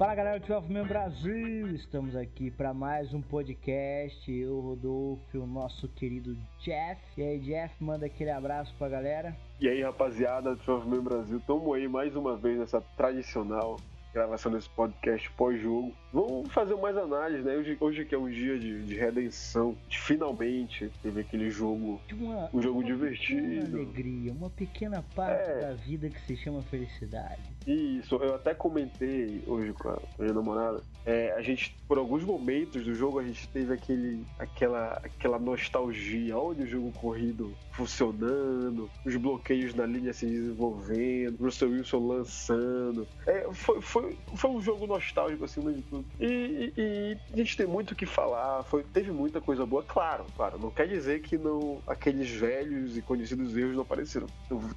Fala galera do 12 Man Brasil, estamos aqui para mais um podcast. Eu, Rodolfo, o nosso querido Jeff. E aí, Jeff, manda aquele abraço pra galera. E aí, rapaziada do 12 Man Brasil, tamo aí mais uma vez nessa tradicional gravação desse podcast pós-jogo. Vamos fazer mais análise, né? Hoje, hoje que é um dia de, de redenção, de finalmente teve aquele jogo, Uma, um jogo uma divertido. pequena alegria, uma pequena parte É. da vida que se chama felicidade. Isso, eu até comentei hoje com a com a minha namorada. É, a gente, por alguns momentos do jogo, a gente teve aquele, aquela, aquela nostalgia. Olha o jogo corrido funcionando, os bloqueios na linha se desenvolvendo, Russell Wilson lançando. É, foi, foi, foi um jogo nostálgico acima de tudo. E, e- e a gente tem muito o que falar, foi, teve muita coisa boa, claro, claro. Não quer dizer que não aqueles velhos e conhecidos erros não apareceram.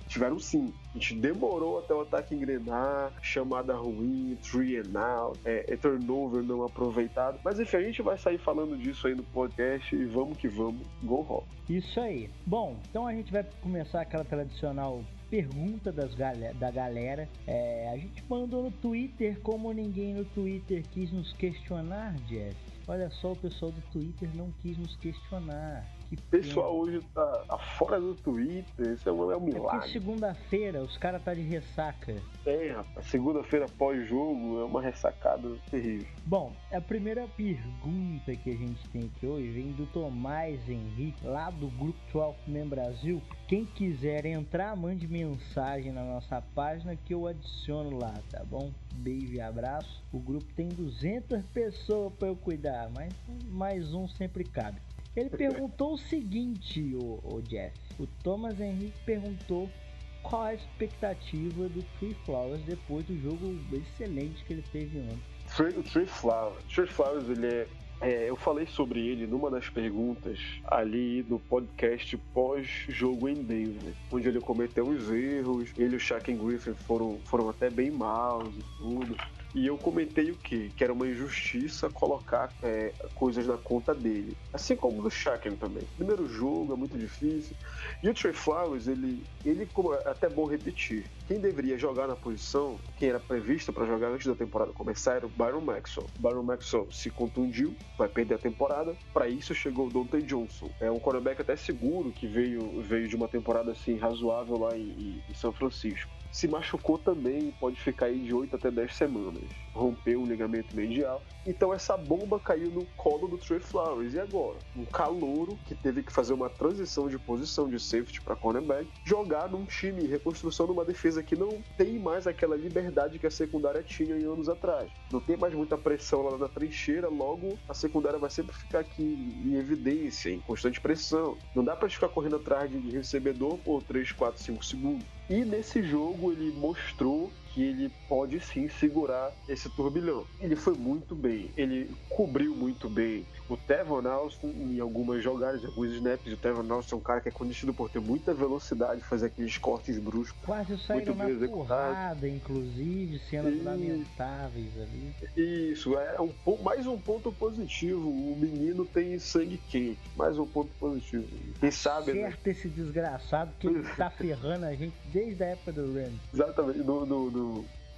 Tiveram sim. A gente demorou até o ataque engrenar, chamada ruim, three and out, é, é turnover não aproveitado. Mas enfim, a gente vai sair falando disso aí no podcast e vamos que vamos, go rock. Isso aí. Bom, então a gente vai começar aquela tradicional pergunta das galera, da galera. É, a gente mandou no Twitter, como ninguém no Twitter quis nos questionar, Jeff. Olha só, o pessoal do Twitter não quis nos questionar. O pessoal hoje tá, tá fora do Twitter, isso é um, é um É milagre. segunda-feira os caras tá de ressaca. É, rapaz, segunda-feira pós-jogo é uma ressacada terrível. Bom, a primeira pergunta que a gente tem aqui hoje vem do Tomás Henrique, lá do grupo 12 Man Brasil. Quem quiser entrar, mande mensagem na nossa página que eu adiciono lá, tá bom? Beijo e abraço. O grupo tem 200 pessoas para eu cuidar, mas mais um sempre cabe. Ele perguntou o seguinte, o, o Jeff. O Thomas Henrique perguntou qual a expectativa do Free Flowers depois do jogo excelente que ele teve ontem. O Trey Flowers. Trey Flowers, ele é, é, Eu falei sobre ele numa das perguntas ali no podcast pós-jogo em Denver, onde ele cometeu os erros, ele e o Shaquem Griffin foram, foram até bem maus e tudo. E eu comentei o quê? Que era uma injustiça colocar é, coisas na conta dele. Assim como do Shaquem também. Primeiro jogo é muito difícil. E o Trey Flowers, ele, ele é até bom repetir, quem deveria jogar na posição, quem era previsto para jogar antes da temporada começar, era o Byron Maxwell. Byron Maxwell se contundiu, vai perder a temporada. Para isso chegou o Dante Johnson. É um quarterback até seguro que veio, veio de uma temporada assim razoável lá em, em São Francisco. Se machucou também pode ficar aí de 8 até 10 semanas. Rompeu o ligamento medial. Então essa bomba caiu no colo do Trey Flowers. E agora? Um calouro que teve que fazer uma transição de posição de safety para cornerback, jogar num time em reconstrução numa defesa que não tem mais aquela liberdade que a secundária tinha em anos atrás. Não tem mais muita pressão lá na trincheira, logo a secundária vai sempre ficar aqui em evidência, em constante pressão. Não dá para ficar correndo atrás de recebedor por 3, 4, 5 segundos. E nesse jogo ele mostrou que ele pode sim segurar esse turbilhão. Ele foi muito bem, ele cobriu muito bem. O Tevon Austin, em algumas jogadas, em alguns snaps, o Tevon Austin é um cara que é conhecido por ter muita velocidade, fazer aqueles cortes bruscos. Quase saíram Muito na porrada, inclusive, cenas Isso. lamentáveis ali. Isso, é um, mais um ponto positivo. O menino tem sangue quente. Mais um ponto positivo. Quem sabe, né? Certo esse desgraçado que ele tá ferrando a gente desde a época do Rams. Exatamente, no, no, no-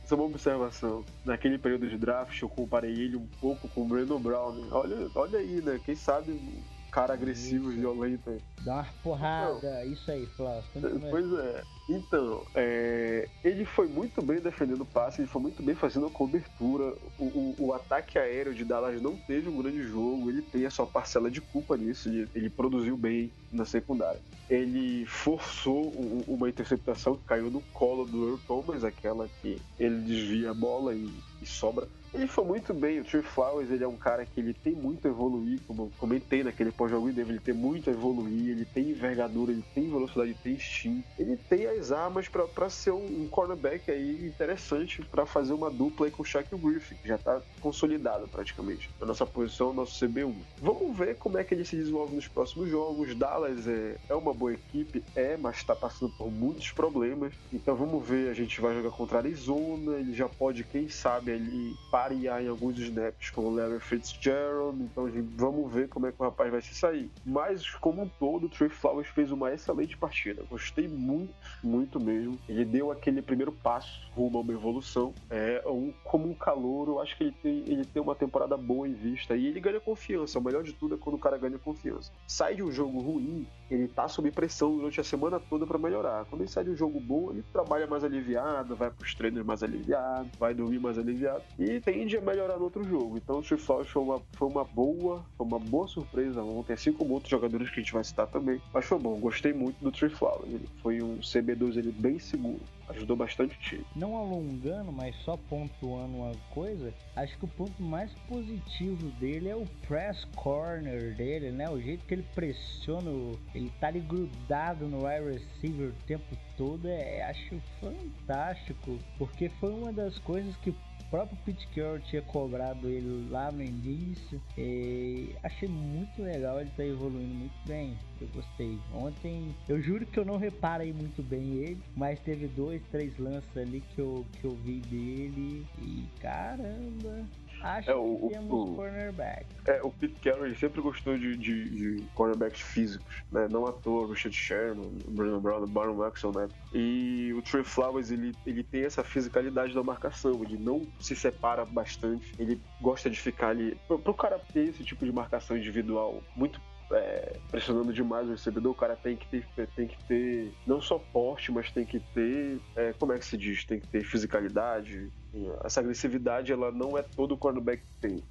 Essa é uma observação. Naquele período de draft, eu comparei ele um pouco com o Brandon Brown. né? Olha, olha aí, né? Quem sabe um cara agressivo, violento. aí. Dá uma porrada, isso aí, Flávio. continua. Pois é. Então, é, ele foi muito bem defendendo o passe, ele foi muito bem fazendo a cobertura. O, o- o ataque aéreo de Dallas não teve um grande jogo, ele tem a sua parcela de culpa nisso, ele, ele produziu bem na secundária. Ele forçou um- uma interceptação que caiu no colo do Earl Thomas, aquela que ele desvia a bola e, e sobra. Ele foi muito bem, o Trey Flowers ele é um cara que ele tem muito a evoluir, como eu comentei naquele pós-jogo dele, ele tem muito a evoluir, ele tem envergadura, ele tem velocidade, ele tem instinto, ele tem a armas para ser um, um, cornerback aí interessante para fazer uma dupla aí com o Shaq Griffin, que já tá consolidado praticamente na nossa posição, nosso CB1. Vamos ver como é que ele se desenvolve nos próximos jogos. Dallas é, é uma boa equipe, é, mas está passando por muitos problemas. Então vamos ver, a gente vai jogar contra a Arizona, ele já pode, quem sabe, ali parear em alguns snaps com o Larry Fitzgerald. Então vamos ver como é que o rapaz vai se sair. Mas como um todo, o Trey Flowers fez uma excelente partida. Gostei muito, muito mesmo. Ele deu aquele primeiro passo rumo a uma evolução. É um, como um calor, eu acho que ele tem, ele tem uma temporada boa em vista e ele ganha confiança. O melhor de tudo é quando o cara ganha confiança. Sai de um jogo ruim, ele tá sob pressão durante a semana toda para melhorar. Quando ele sai de um jogo bom, ele trabalha mais aliviado, vai pros treinos mais aliviado, vai dormir mais aliviado e tende a melhorar no outro jogo. Então o Trey Flowers foi uma, foi uma boa, foi uma boa surpresa ontem, assim como outros jogadores que a gente vai citar também. Mas foi bom, gostei muito do Trey Flowers. Ele foi um CB2 ele bem seguro ajudou bastante o time. Não alongando, mas só pontuando uma coisa, acho que o ponto mais positivo dele é o press corner dele, né? O jeito que ele pressiona, ele tá ali grudado no wide receiver o tempo todo, é, acho fantástico, porque foi uma das coisas que próprio Pete Carroll tinha cobrado ele lá no início. E achei muito legal, ele tá evoluindo muito bem. Eu gostei. Ontem, eu juro que eu não reparei muito bem ele, mas teve dois, três lances ali que eu, que eu vi dele. E caramba, Acho é, o, que temos o, cornerback. É, o Pete Carroll sempre gostou de, de, de, cornerbacks físicos, né? Não à toa, Richard Sherman, Brandon Brown, Baron Maxwell, né? E o Trey Flowers, ele, ele tem essa fisicalidade da marcação, ele não se separa bastante, ele gosta de ficar ali... Pro, pro cara ter esse tipo de marcação individual muito é, pressionando demais o recebedor, o cara tem que ter, tem que ter não só porte, mas tem que ter, é, como é que se diz, tem que ter fisicalidade. Essa agressividade ela não é todo o cornerback que tem.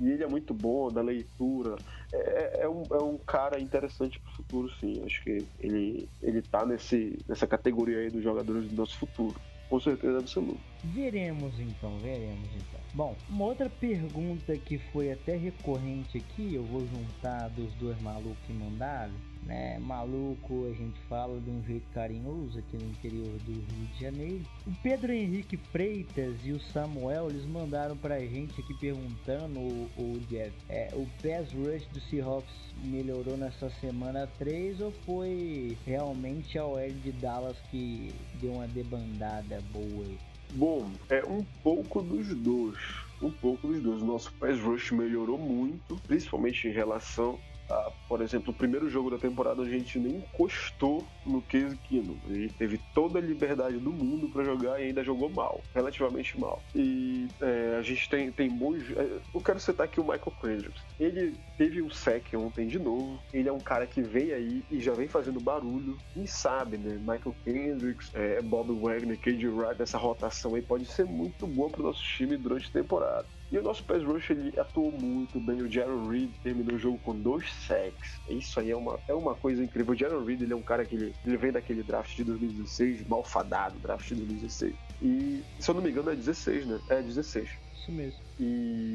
E ele é muito bom na leitura. É, é, um, é um cara interessante pro futuro, sim. Acho que ele, ele tá nesse, nessa categoria aí dos jogadores do nosso futuro. Com certeza absoluta. Veremos então, veremos então. Bom, uma outra pergunta que foi até recorrente aqui, eu vou juntar dos dois malucos que mandaram né? Maluco, a gente fala de um jeito carinhoso aqui no interior do Rio de Janeiro. O Pedro Henrique Freitas e o Samuel, eles mandaram pra gente aqui perguntando, o, o Jeff, é, o pass rush do Seahawks melhorou nessa semana 3 ou foi realmente a OL de Dallas que deu uma debandada boa aí? Bom, é um pouco dos dois. Um pouco dos dois. Nosso pass rush melhorou muito, principalmente em relação ah, por exemplo, o primeiro jogo da temporada a gente nem encostou no Case Keenum. Ele teve toda a liberdade do mundo para jogar e ainda jogou mal, relativamente mal. E é, a gente tem, tem bons. É, eu quero citar aqui o Michael Kendricks. Ele teve um sec ontem de novo. Ele é um cara que vem aí e já vem fazendo barulho. E sabe, né? Michael Kendricks, é, Bob Wagner, KJ Wright, essa rotação aí pode ser muito boa para o nosso time durante a temporada. E o nosso pass rush ele atuou muito bem. O Jaron Reed terminou o jogo com dois sacks. Isso aí é uma, é uma coisa incrível. O Jaron Reed ele é um cara que ele, ele vem daquele draft de 2016, malfadado, draft de 2016. E, se eu não me engano, é 16, né? É 16. Isso mesmo. E,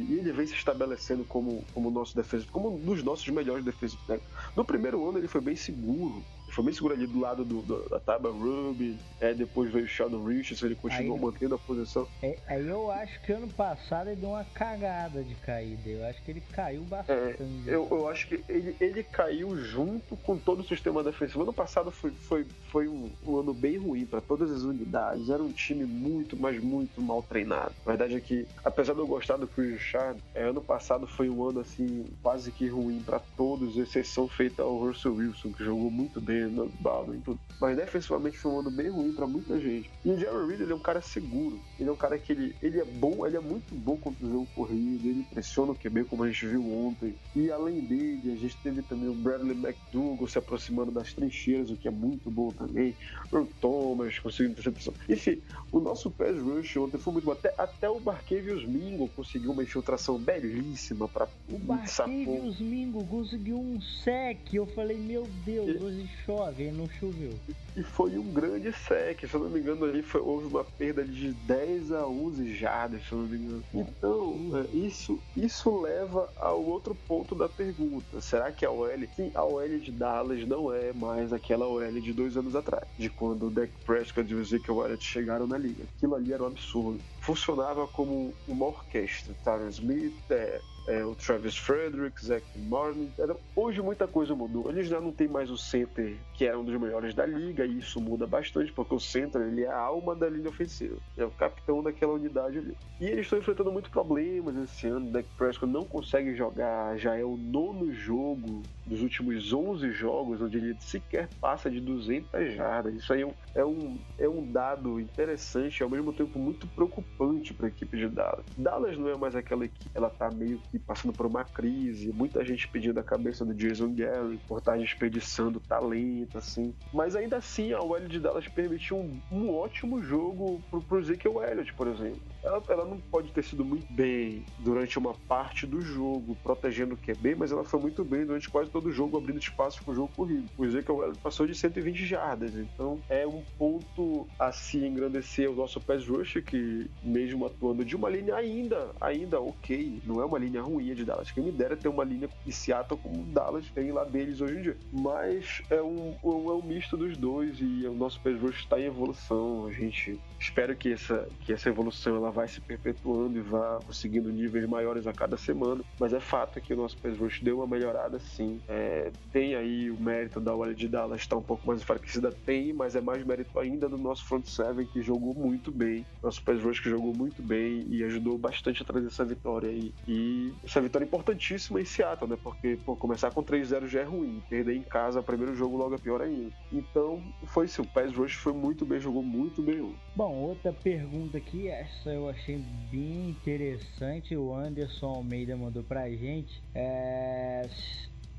e ele vem se estabelecendo como, como nosso defesa, como um dos nossos melhores defesas. Né? No primeiro ano ele foi bem seguro, foi bem seguro ali do lado do, do da Taba Ruby, é, depois veio o Sheldon Richardson, ele continuou aí, mantendo a posição. É, aí eu acho que ano passado ele deu uma cagada de caída, eu acho que ele caiu bastante. É, eu, eu acho que ele, ele caiu junto com todo o sistema defensivo. Ano passado foi, foi, foi um, um ano bem ruim para todas as unidades, era um time muito, mas muito mal treinado. A verdade é que, apesar de eu gostar do Chris Richard, é, ano passado foi um ano assim, quase que ruim para todos, exceção feita ao Russell Wilson, que jogou muito bem Baldwin, tudo. Mas defensivamente foi um ano bem ruim para muita gente. E o Jerry Reed, ele é um cara seguro. Ele é um cara que ele, ele é bom, ele é muito bom contra o jogo corrido, ele pressiona o QB, como a gente viu ontem. E além dele, a gente teve também o Bradley McDougall se aproximando das trincheiras, o que é muito bom também. O Thomas conseguindo interceptação. Enfim, o nosso pass rush ontem foi muito bom. Até, até o Barkevius Mingo conseguiu uma infiltração belíssima para O Barkevius Mingo conseguiu um sec. Eu falei, meu Deus, e... hoje chove chove, aí não choveu. E foi um grande sec, se eu não me engano, ali foi, houve uma perda de 10 a 11 jardas, se eu não me engano. Então, é, isso, isso leva ao outro ponto da pergunta. Será que a OL. Sim, a OL de Dallas não é mais aquela OL de dois anos atrás, de quando o Dak Prescott e o Ezekiel Elliott chegaram na liga. Aquilo ali era um absurdo. Funcionava como uma orquestra. Tyron Smith, é, é, o Travis Frederick, Zach Martin. Hoje muita coisa mudou. Eles já não tem mais o center, que era um dos melhores da liga, e isso muda bastante, porque o center ele é a alma da linha ofensiva. É o capitão daquela unidade ali. E eles estão enfrentando muitos problemas esse ano. Dak Prescott não consegue jogar, já é o nono jogo dos últimos 11 jogos onde ele sequer passa de 200 jardas. Isso aí é um, é um, é um dado interessante e ao mesmo tempo muito preocupante para a equipe de Dallas. Dallas não é mais aquela equipe, ela tá meio que passando por uma crise, muita gente pedindo a cabeça do Jason Gary por estar desperdiçando talento, assim. Mas ainda assim, a OL de Dallas permitiu um, um ótimo jogo pro, pro Ezekiel Elliott, por exemplo. Ela, ela, não pode ter sido muito bem durante uma parte do jogo, protegendo o QB, mas ela foi muito bem durante quase todo o jogo, abrindo espaço pro jogo corrido. O Ezekiel passou de 120 jardas, então é um ponto a se engrandecer o nosso pass rush, que mesmo atuando de uma linha ainda, ainda ok, não é uma linha ruim de Dallas. Quem me dera ter uma linha de Seattle como Dallas tem lá deles hoje em dia. Mas é um, é um misto dos dois e o nosso pass rush está em evolução. A gente espera que essa, que essa evolução ela vai se perpetuando e vá conseguindo níveis maiores a cada semana. Mas é fato que o nosso pass rush deu uma melhorada sim. É, tem aí o mérito da OL de Dallas estar tá um pouco mais enfraquecida, tem, mas é mais mérito ainda do nosso front seven que jogou muito bem. Nosso pass rush que jogou muito bem e ajudou bastante a trazer essa vitória aí. E essa vitória é importantíssima em Seattle, né? Porque pô, começar com 3-0 já é ruim. Perder em casa, primeiro jogo logo é pior ainda. Então, foi isso. O pass rush foi muito bem, jogou muito bem. Bom, outra pergunta aqui, essa eu achei bem interessante. O Anderson Almeida mandou pra gente. É...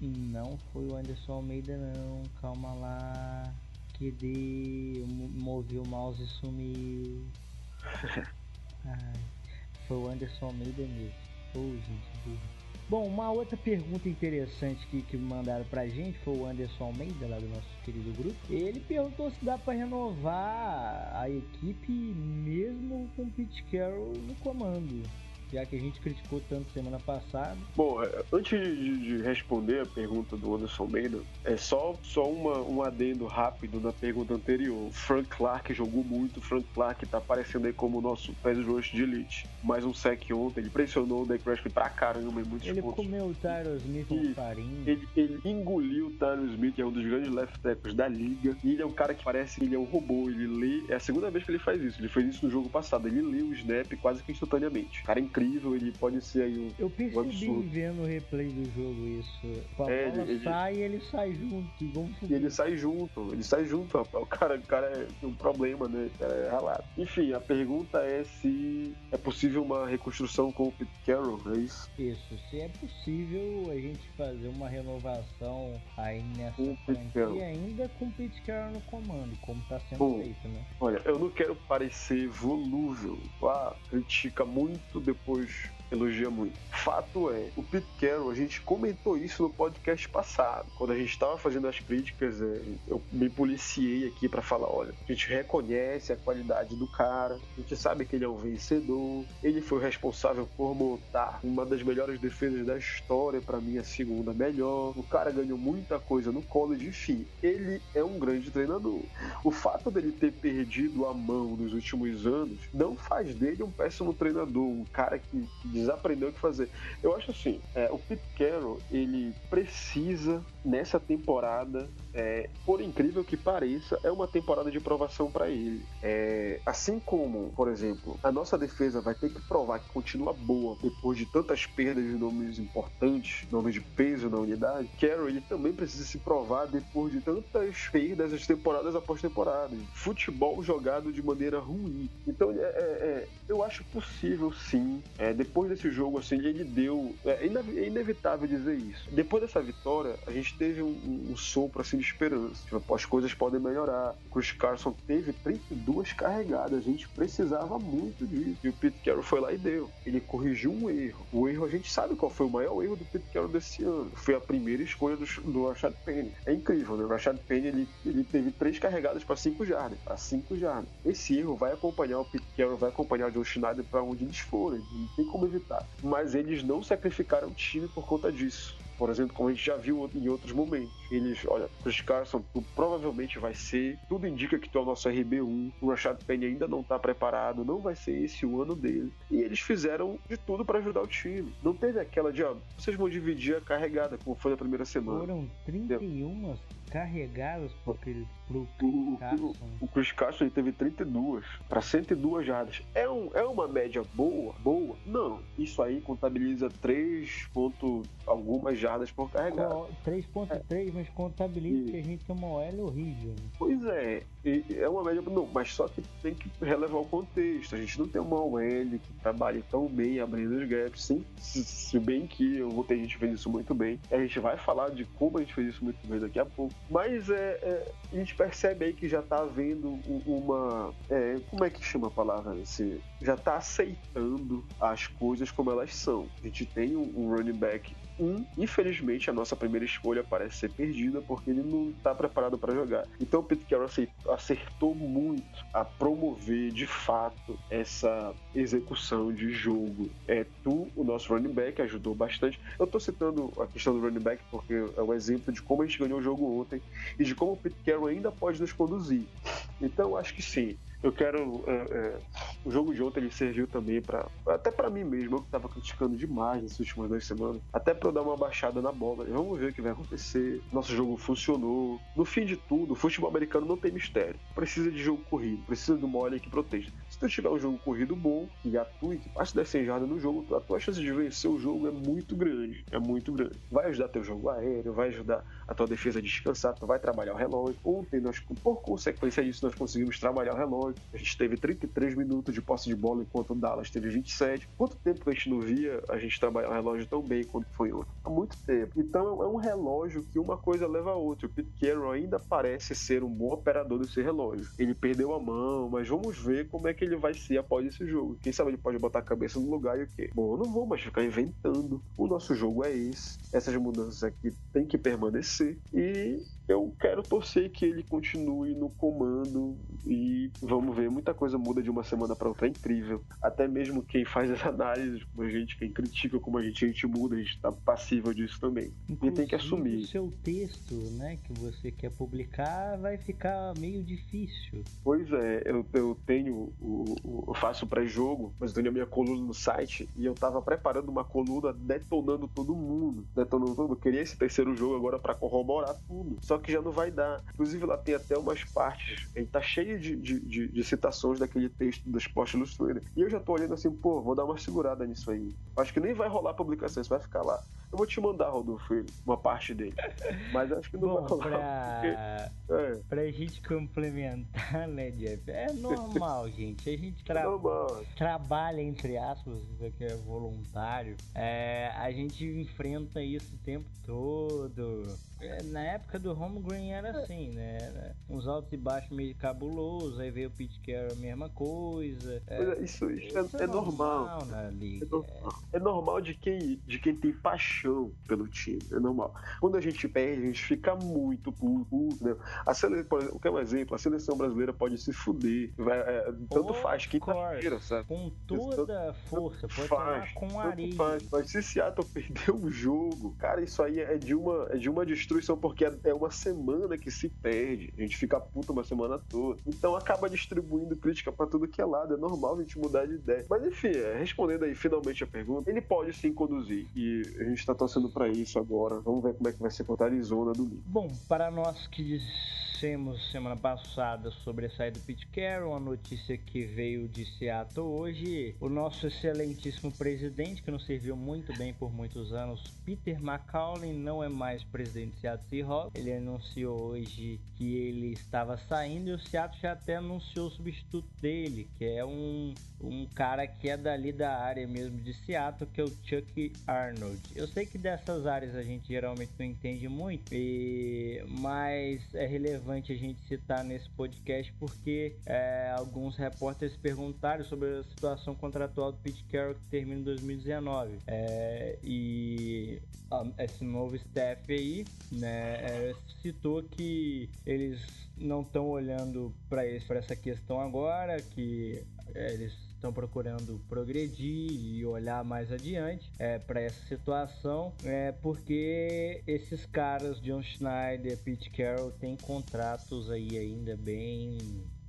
Não foi o Anderson Almeida, não. Calma lá. Que de movi o mouse e sumiu. Ai, foi o Anderson Almeida mesmo. Oh, gente, Bom, uma outra pergunta interessante que, que mandaram pra gente foi o Anderson Almeida, lá do nosso querido grupo. Ele perguntou se dá para renovar a equipe mesmo com o Pete Carroll no comando já que a gente criticou tanto semana passada. Bom, é, antes de, de responder a pergunta do Anderson Almeida, é só, só uma, um adendo rápido na pergunta anterior. Frank Clark jogou muito, Frank Clark tá aparecendo aí como o nosso pass rush de elite. Mais um sec ontem, ele pressionou o Dak Prescott pra caramba em muitos ele pontos. Ele comeu o Tyro Smith com farinha. Ele, ele engoliu o Tyro Smith, que é um dos grandes left tackles da liga. E ele é um cara que parece que ele é um robô, ele lê... É a segunda vez que ele faz isso, ele fez isso no jogo passado. Ele lê o snap quase que instantaneamente. O cara é incrível ele pode ser aí um. Eu percebi um vendo o replay do jogo isso. A é, bola ele, sai e ele sai junto. E ele sai junto, ele sai junto, rapaz. O cara, o cara é, tem um problema, né? O cara é ralado. Enfim, a pergunta é se é possível uma reconstrução com o Pete Carroll, é isso? Isso, se é possível a gente fazer uma renovação aí nessa franquia ainda com o Pete Carroll no comando, como tá sendo Bom, feito, né? Olha, eu não quero parecer volúvel. Ah, critica muito depois depois elogia muito. Fato é, o Pete Carroll, a gente comentou isso no podcast passado, quando a gente estava fazendo as críticas, é, eu me policiei aqui para falar, olha, a gente reconhece a qualidade do cara, a gente sabe que ele é um vencedor, ele foi responsável por montar uma das melhores defesas da história, para mim a segunda melhor, o cara ganhou muita coisa no college, enfim, ele é um grande treinador. O fato dele ter perdido a mão nos últimos anos não faz dele um péssimo treinador, um cara que, que desaprendeu o que fazer. Eu acho assim, é, o Pete Carroll, ele precisa nessa temporada, é, por incrível que pareça, é uma temporada de provação para ele. É, assim como, por exemplo, a nossa defesa vai ter que provar que continua boa depois de tantas perdas de nomes importantes, nomes de peso na unidade, Carroll ele também precisa se provar depois de tantas perdas as temporadas após temporada. Futebol jogado de maneira ruim. Então, é, é, é eu acho possível sim. É, depois desse jogo, assim, ele deu. É, inevitável dizer isso. Depois dessa vitória, a gente teve um, um sopro assim de esperança. Tipo, as coisas podem melhorar. O Chris Carson teve 32 carregadas, a gente precisava muito disso. E o Pete Carroll foi lá e deu. Ele corrigiu um erro. O erro, a gente sabe qual foi o maior erro do Pete Carroll desse ano. Foi a primeira escolha do, do Rashad Penny. É incrível, né? O Rashad Penny, ele, ele teve três carregadas para 5 jardas. Para 5 jardas. Esse erro vai acompanhar o Pete Carroll, vai acompanhar o John Schneider para onde eles forem. Não tem como evitar. Mas eles não sacrificaram o time por conta disso. Por exemplo, como a gente já viu em outros momentos. Eles, olha, Chris Carson, tu provavelmente vai ser. Tudo indica que tu é o nosso RB1. O Rashad Penny ainda não tá preparado. Não vai ser esse o ano dele. E eles fizeram de tudo para ajudar o time. Não teve aquela de, ó, vocês vão dividir a carregada, como foi na primeira semana. Foram 31 carregadas por aquele pro o, Carson. O, o Chris Carson ele teve 32 para 102 jardas. É, um, é uma média boa? Boa? Não. Isso aí contabiliza 3 ponto algumas jardas por carregada. 3.3, é. mas contabiliza e... que a gente tem uma OL horrível. Pois é. é uma média. Não, mas só que tem que relevar o contexto. A gente não tem uma OL que trabalhe tão bem abrindo os gaps. Sim, se, se bem que eu vou ter gente fez isso muito bem. A gente vai falar de como a gente fez isso muito bem daqui a pouco. Mas é, é a gente percebe aí que já tá havendo uma. É, como é que chama a palavra? Esse, já tá aceitando as coisas como elas são. A gente tem um, um running back um, infelizmente, a nossa primeira escolha parece ser perdida porque ele não está preparado para jogar. Então o Pete Carroll acertou muito a promover de fato essa execução de jogo. É tu, o nosso running back, ajudou bastante. Eu estou citando a questão do running back porque é um exemplo de como a gente ganhou o jogo ontem e de como o Pete Carroll ainda pode nos conduzir. Então acho que sim eu quero. É, é, o jogo de ontem ele serviu também para Até para mim mesmo, eu que tava criticando demais nessas últimas duas semanas. Até para eu dar uma baixada na bola. Vamos ver o que vai acontecer. Nosso jogo funcionou. No fim de tudo, o futebol americano não tem mistério. Precisa de jogo corrido, precisa de uma olha que proteja. Se tu tiver um jogo corrido bom, que atue, que passe das 100 jardas no jogo, a tua chance de vencer o jogo é muito grande. É muito grande. Vai ajudar teu jogo aéreo, vai ajudar a tua defesa a descansar, tu vai trabalhar o relógio. Ontem, nós, por consequência disso, nós conseguimos trabalhar o relógio a gente teve 33 minutos de posse de bola enquanto o Dallas teve 27. Quanto tempo que a gente não via a gente trabalhar o relógio tão bem quanto foi ontem? Há muito tempo. Então é um relógio que uma coisa leva a outra. O Pete Carroll ainda parece ser um bom operador desse relógio. Ele perdeu a mão, mas vamos ver como é que ele vai ser após esse jogo. Quem sabe ele pode botar a cabeça no lugar e o quê? Bom, eu não vou mais ficar inventando. O nosso jogo é esse. Essas mudanças aqui têm que permanecer. E eu quero torcer que ele continue no comando e vamos ver, muita coisa muda de uma semana para outra, é incrível. Até mesmo quem faz as análises, como a gente, quem critica como a gente, a gente muda, a gente tá passível disso também. Inclusive, e tem que assumir. O seu texto, né, que você quer publicar vai ficar meio difícil. Pois é, eu, eu tenho, o, o eu faço pré-jogo, mas eu tenho a minha coluna no site e eu tava preparando uma coluna detonando todo mundo, detonando todo mundo. Eu queria esse terceiro jogo agora para corroborar tudo. Só que já não vai dar. Inclusive, lá tem até umas partes, ele tá cheio de, de, de, de citações daquele texto do Sport Illustrated. E eu já tô olhando assim, pô, vou dar uma segurada nisso aí. Acho que nem vai rolar a publicação, isso vai ficar lá. Eu vou te mandar, Rodolfo, uma parte dele. Mas acho que não Bom, vai rolar. Pra... Porque, é. pra gente complementar, né, Jeff? É normal, gente. A gente tra... trabalha, entre aspas, isso aqui é voluntário. É, a gente enfrenta isso o tempo todo. É, na época do Home Green era assim, né? Era uns altos e baixos meio cabuloso, aí veio o Pete Carroll, a mesma coisa. É, é isso, isso, isso é, é, normal. normal na liga. É normal. é normal de quem, de quem tem paixão pelo time, é normal. Quando a gente perde, a gente fica muito puto, né? A seleção, o que é um exemplo, a seleção brasileira pode se fuder, vai, é, tanto faz quinta-feira, sabe? Com toda a força, pode faz, com areia. Faz, mas se Seattle perder um jogo, cara, isso aí é de uma, é de uma destruição, porque é uma semana que se perde. A gente fica puto uma semana toda. Então acaba distribuindo crítica para tudo que é lado. É normal a gente mudar de ideia. Mas enfim, é, respondendo aí finalmente a pergunta, ele pode sim conduzir. E a gente tá torcendo para isso agora. Vamos ver como é que vai ser contra a Arizona domingo. Bom, para nós que dissemos semana passada sobre a saída do Pete Carroll, a notícia que veio de Seattle hoje, o nosso excelentíssimo presidente, que nos serviu muito bem por muitos anos, Peter McCauley, não é mais presidente do Seattle Seahawks. Ele anunciou hoje que ele estava saindo e o Seattle já até anunciou o substituto dele, que é um, um cara que é dali da área mesmo de Seattle, que é o Chuck Arnold. Eu sei que dessas áreas a gente geralmente não entende muito, e... mas é relevante a gente citar nesse podcast porque é, alguns repórteres perguntaram sobre a situação contratual do Pete Carroll que termina em 2019. É, e esse novo staff aí né, é, citou que eles não estão olhando para essa questão agora, que é, eles estão procurando progredir e olhar mais adiante é, para essa situação, é, porque esses caras, John Schneider, Pete Carroll, têm contratos aí ainda bem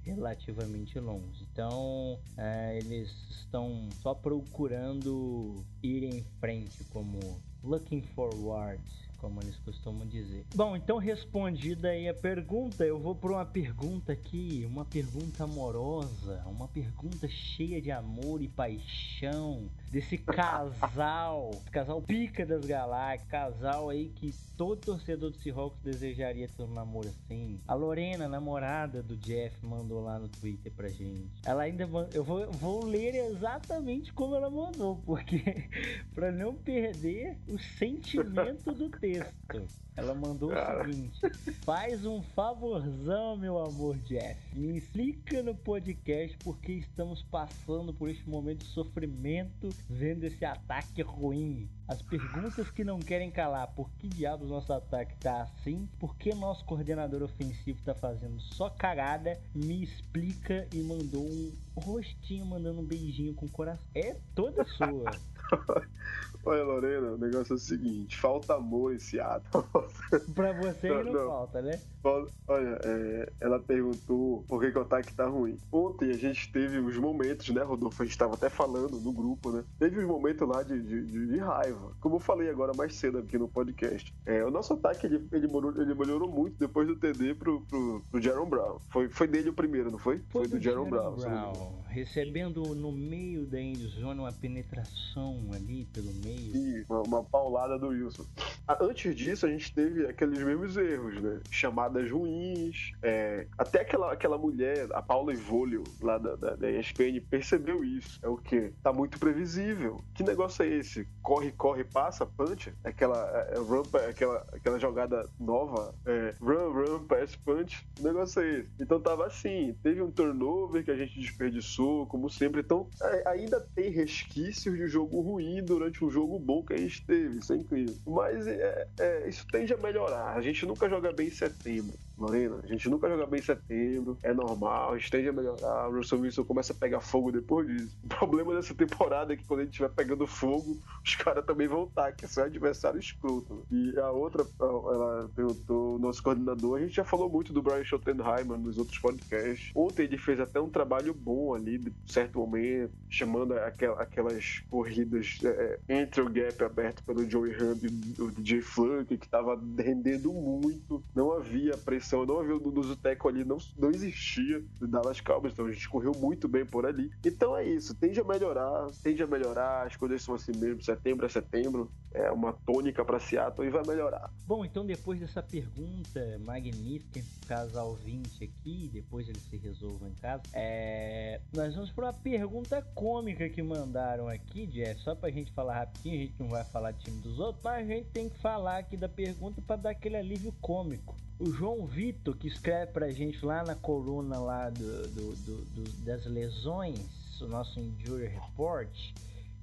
relativamente longos. Então, é, eles estão só procurando ir em frente, como looking forward como eles costumam dizer. Bom, então respondida aí a pergunta, eu vou para uma pergunta aqui, uma pergunta amorosa, uma pergunta cheia de amor e paixão desse casal, casal pica das galáxias, casal aí que todo torcedor do Seahawks desejaria ter um namoro assim. A Lorena, namorada do Jeff, mandou lá no Twitter pra gente. Ela ainda eu vou, vou ler exatamente como ela mandou, porque para não perder o sentimento do texto. Ela mandou Cara. o seguinte: Faz um favorzão, meu amor Jeff. Me explica no podcast porque estamos passando por este momento de sofrimento vendo esse ataque ruim. As perguntas que não querem calar: por que diabos nosso ataque tá assim? Por que nosso coordenador ofensivo tá fazendo só cagada? Me explica e mandou um rostinho mandando um beijinho com o coração. É toda sua. Olha, Lorena, o negócio é o seguinte: falta amor esse ato. pra você não, não, falta, né? Olha, é, ela perguntou por que, que o ataque tá ruim. Ontem a gente teve os momentos, né, Rodolfo? A gente tava até falando no grupo, né? Teve uns momentos lá de, de, de, raiva. Como eu falei agora mais cedo aqui no podcast. É, o nosso ataque ele, ele, melhorou, ele melhorou muito depois do TD pro, pro, pro Jaron Brown. Foi, foi dele o primeiro, não foi? Foi, foi do, do Jaron Brown. Brown recebendo no meio da endzone uma penetração ali pelo meio. E uma, uma paulada do Wilson. Ah, antes disso, a gente teve aqueles mesmos erros, né? Chamadas ruins. É... Até aquela, aquela mulher, a Paula Ivolio, lá da, da, da ESPN, percebeu isso. É o quê? Tá muito previsível. Que negócio é esse? Corre, corre, passa, punch? Aquela, é, é run, aquela, aquela jogada nova. É, run, run, pass, punch. Que negócio é esse? Então tava assim. Teve um turnover que a gente desperdiçou, como sempre. Então é, ainda tem resquícios de jogo ruim durante um jogo bom que a gente teve. Isso é incrível. Mas é, é, isso tende a melhorar. A gente nunca joga bem em setembro. valuable Lorena, a gente nunca joga bem em setembro, é normal, a a melhorar. O Russell Wilson começa a pegar fogo depois disso. O problema dessa temporada é que quando a gente estiver pegando fogo, os caras também vão estar, que são adversário escroto. E a outra, ela perguntou, o nosso coordenador, a gente já falou muito do Brian Schottenheimer nos outros podcasts. Ontem ele fez até um trabalho bom ali, de certo momento, chamando aquelas corridas é, é, entre o gap aberto pelo Joey Hunt e o DJ Flunk, que estava rendendo muito. Não havia pressão eu não havia o Dudu Teco ali, não, não existia do Dallas Cowboys, então a gente correu muito bem por ali. Então é isso, tende a melhorar, tende a melhorar, as coisas são assim mesmo, setembro é setembro, é uma tônica para Seattle e vai melhorar. Bom, então depois dessa pergunta magnífica casal 20 aqui, depois eles se resolvam em casa, é... nós vamos para uma pergunta cômica que mandaram aqui, Jeff, só pra gente falar rapidinho, a gente não vai falar time dos outros, mas a gente tem que falar aqui da pergunta para dar aquele alívio cômico o João Vitor, que escreve pra gente lá na coluna lá do, do, do, do das lesões, o nosso Injury Report,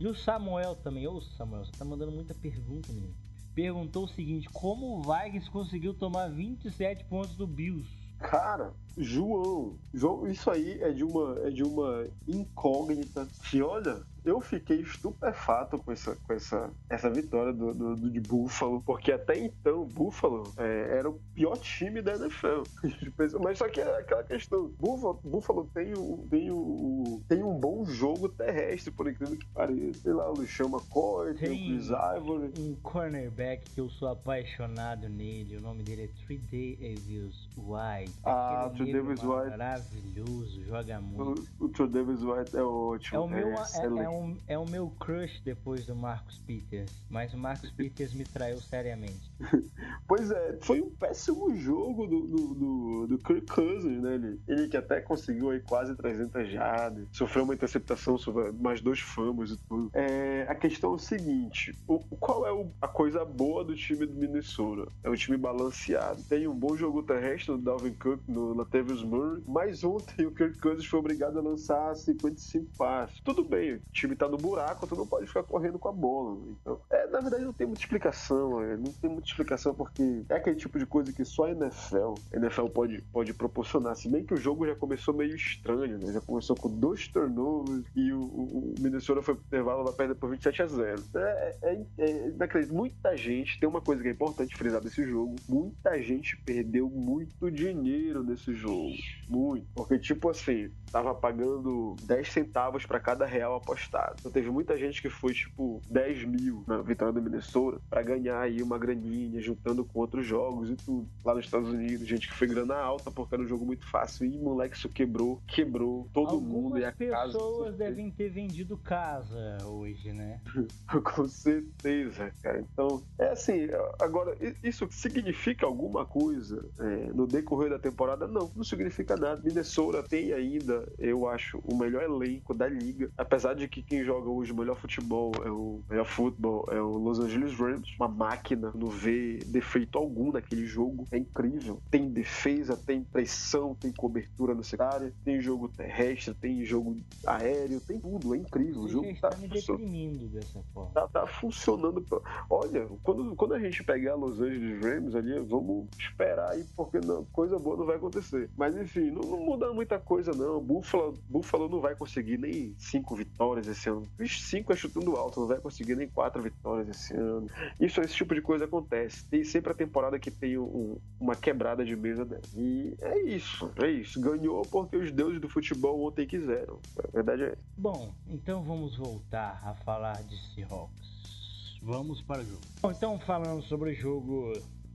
e o Samuel também, ô Samuel, você tá mandando muita pergunta, menino. Perguntou o seguinte: como o Vikings conseguiu tomar 27 pontos do Bills? Cara, João, João, isso aí é de uma, é de uma incógnita que, olha, eu fiquei estupefato com essa, com essa, essa vitória do, do, do de Buffalo, porque até então Buffalo é, era o pior time da NFL. Mas só que é aquela questão: Buffalo, Buffalo tem, o, tem o, tem um bom jogo terrestre, por incrível que pareça. Sei lá, o Luciano McCoy, tem, tem o Chris Ivory. Um cornerback que eu sou apaixonado nele, o nome dele é Three Davis White. Ah, Trey Davis White. Maravilhoso, joga muito. O, o Davis White é ótimo. É o, meu, é, é, é, um, é o meu crush depois do Marcus Peters, mas o Marcus Peters me traiu seriamente. pois é, foi um péssimo jogo do, do, do, do Kirk Cousins, né? Ele, ele que até conseguiu aí quase 300 jardas, sofreu uma interceptação, mais dois fumbles e tudo. É, a questão é o seguinte, o, qual é o, a coisa boa do time do Minnesota? É um time balanceado. Tem um bom jogo terrestre no Dalvin Cook, no Latavius Murray, mas ontem o Kirk Cousins foi obrigado a lançar 55 passes. Tudo bem, o time tá no buraco, tu não pode ficar correndo com a bola. Então, é, na verdade não tem muita explicação, é, não tem muita explicação porque é aquele tipo de coisa que só a NFL, a NFL pode, pode proporcionar. Se bem que o jogo já começou meio estranho, né? Já começou com dois turnovers e o, o, o Minnesota foi pro intervalo vai perder por 27 a 0. É, é, é, é Muita gente, tem uma coisa que é importante frisar desse jogo, muita gente perdeu muito dinheiro nesse jogo. Muito. Porque, tipo assim, tava pagando 10 centavos para cada real apostado. Então teve muita gente que foi, tipo, 10 mil na vitória do Minnesota para ganhar aí uma graninha, juntando com outros jogos e tudo. Lá nos Estados Unidos, gente que foi grana alta porque era um jogo muito fácil e moleque isso quebrou, quebrou todo Algumas mundo e a casa. As pessoas devem ter vendido casa hoje, né? com certeza, cara. Então, é assim, agora, isso significa alguma coisa é, no decorrer da temporada? Não, não significa nada. Minnesota tem ainda, eu acho, o melhor elenco da liga, apesar de que quem joga hoje o melhor futebol é o melhor futebol é o Los Angeles Rams, uma máquina, não vê defeito algum naquele jogo, é incrível. Tem defesa, tem pressão, tem cobertura no secário, tem jogo terrestre, tem jogo aéreo, tem tudo, é incrível. O jogo tá me deprimindo dessa forma. Tá, tá funcionando. Olha, quando, quando a gente pegar Los Angeles Rams ali, vamos esperar aí, porque não, coisa boa não vai acontecer. Mas enfim, não, não muda muita coisa não. Buffalo, Buffalo não vai conseguir nem cinco vitórias esse ano. Cinco é chutando alto, não vai conseguir nem quatro vitórias esse ano. Isso, esse tipo de coisa acontece. Tem sempre a temporada que tem um, uma quebrada de mesa dela. E é isso, é isso. Ganhou porque os deuses do futebol ontem quiseram. A verdade é. Bom, então vamos voltar a falar de Seahawks. Vamos para o jogo. Bom, então falando sobre o jogo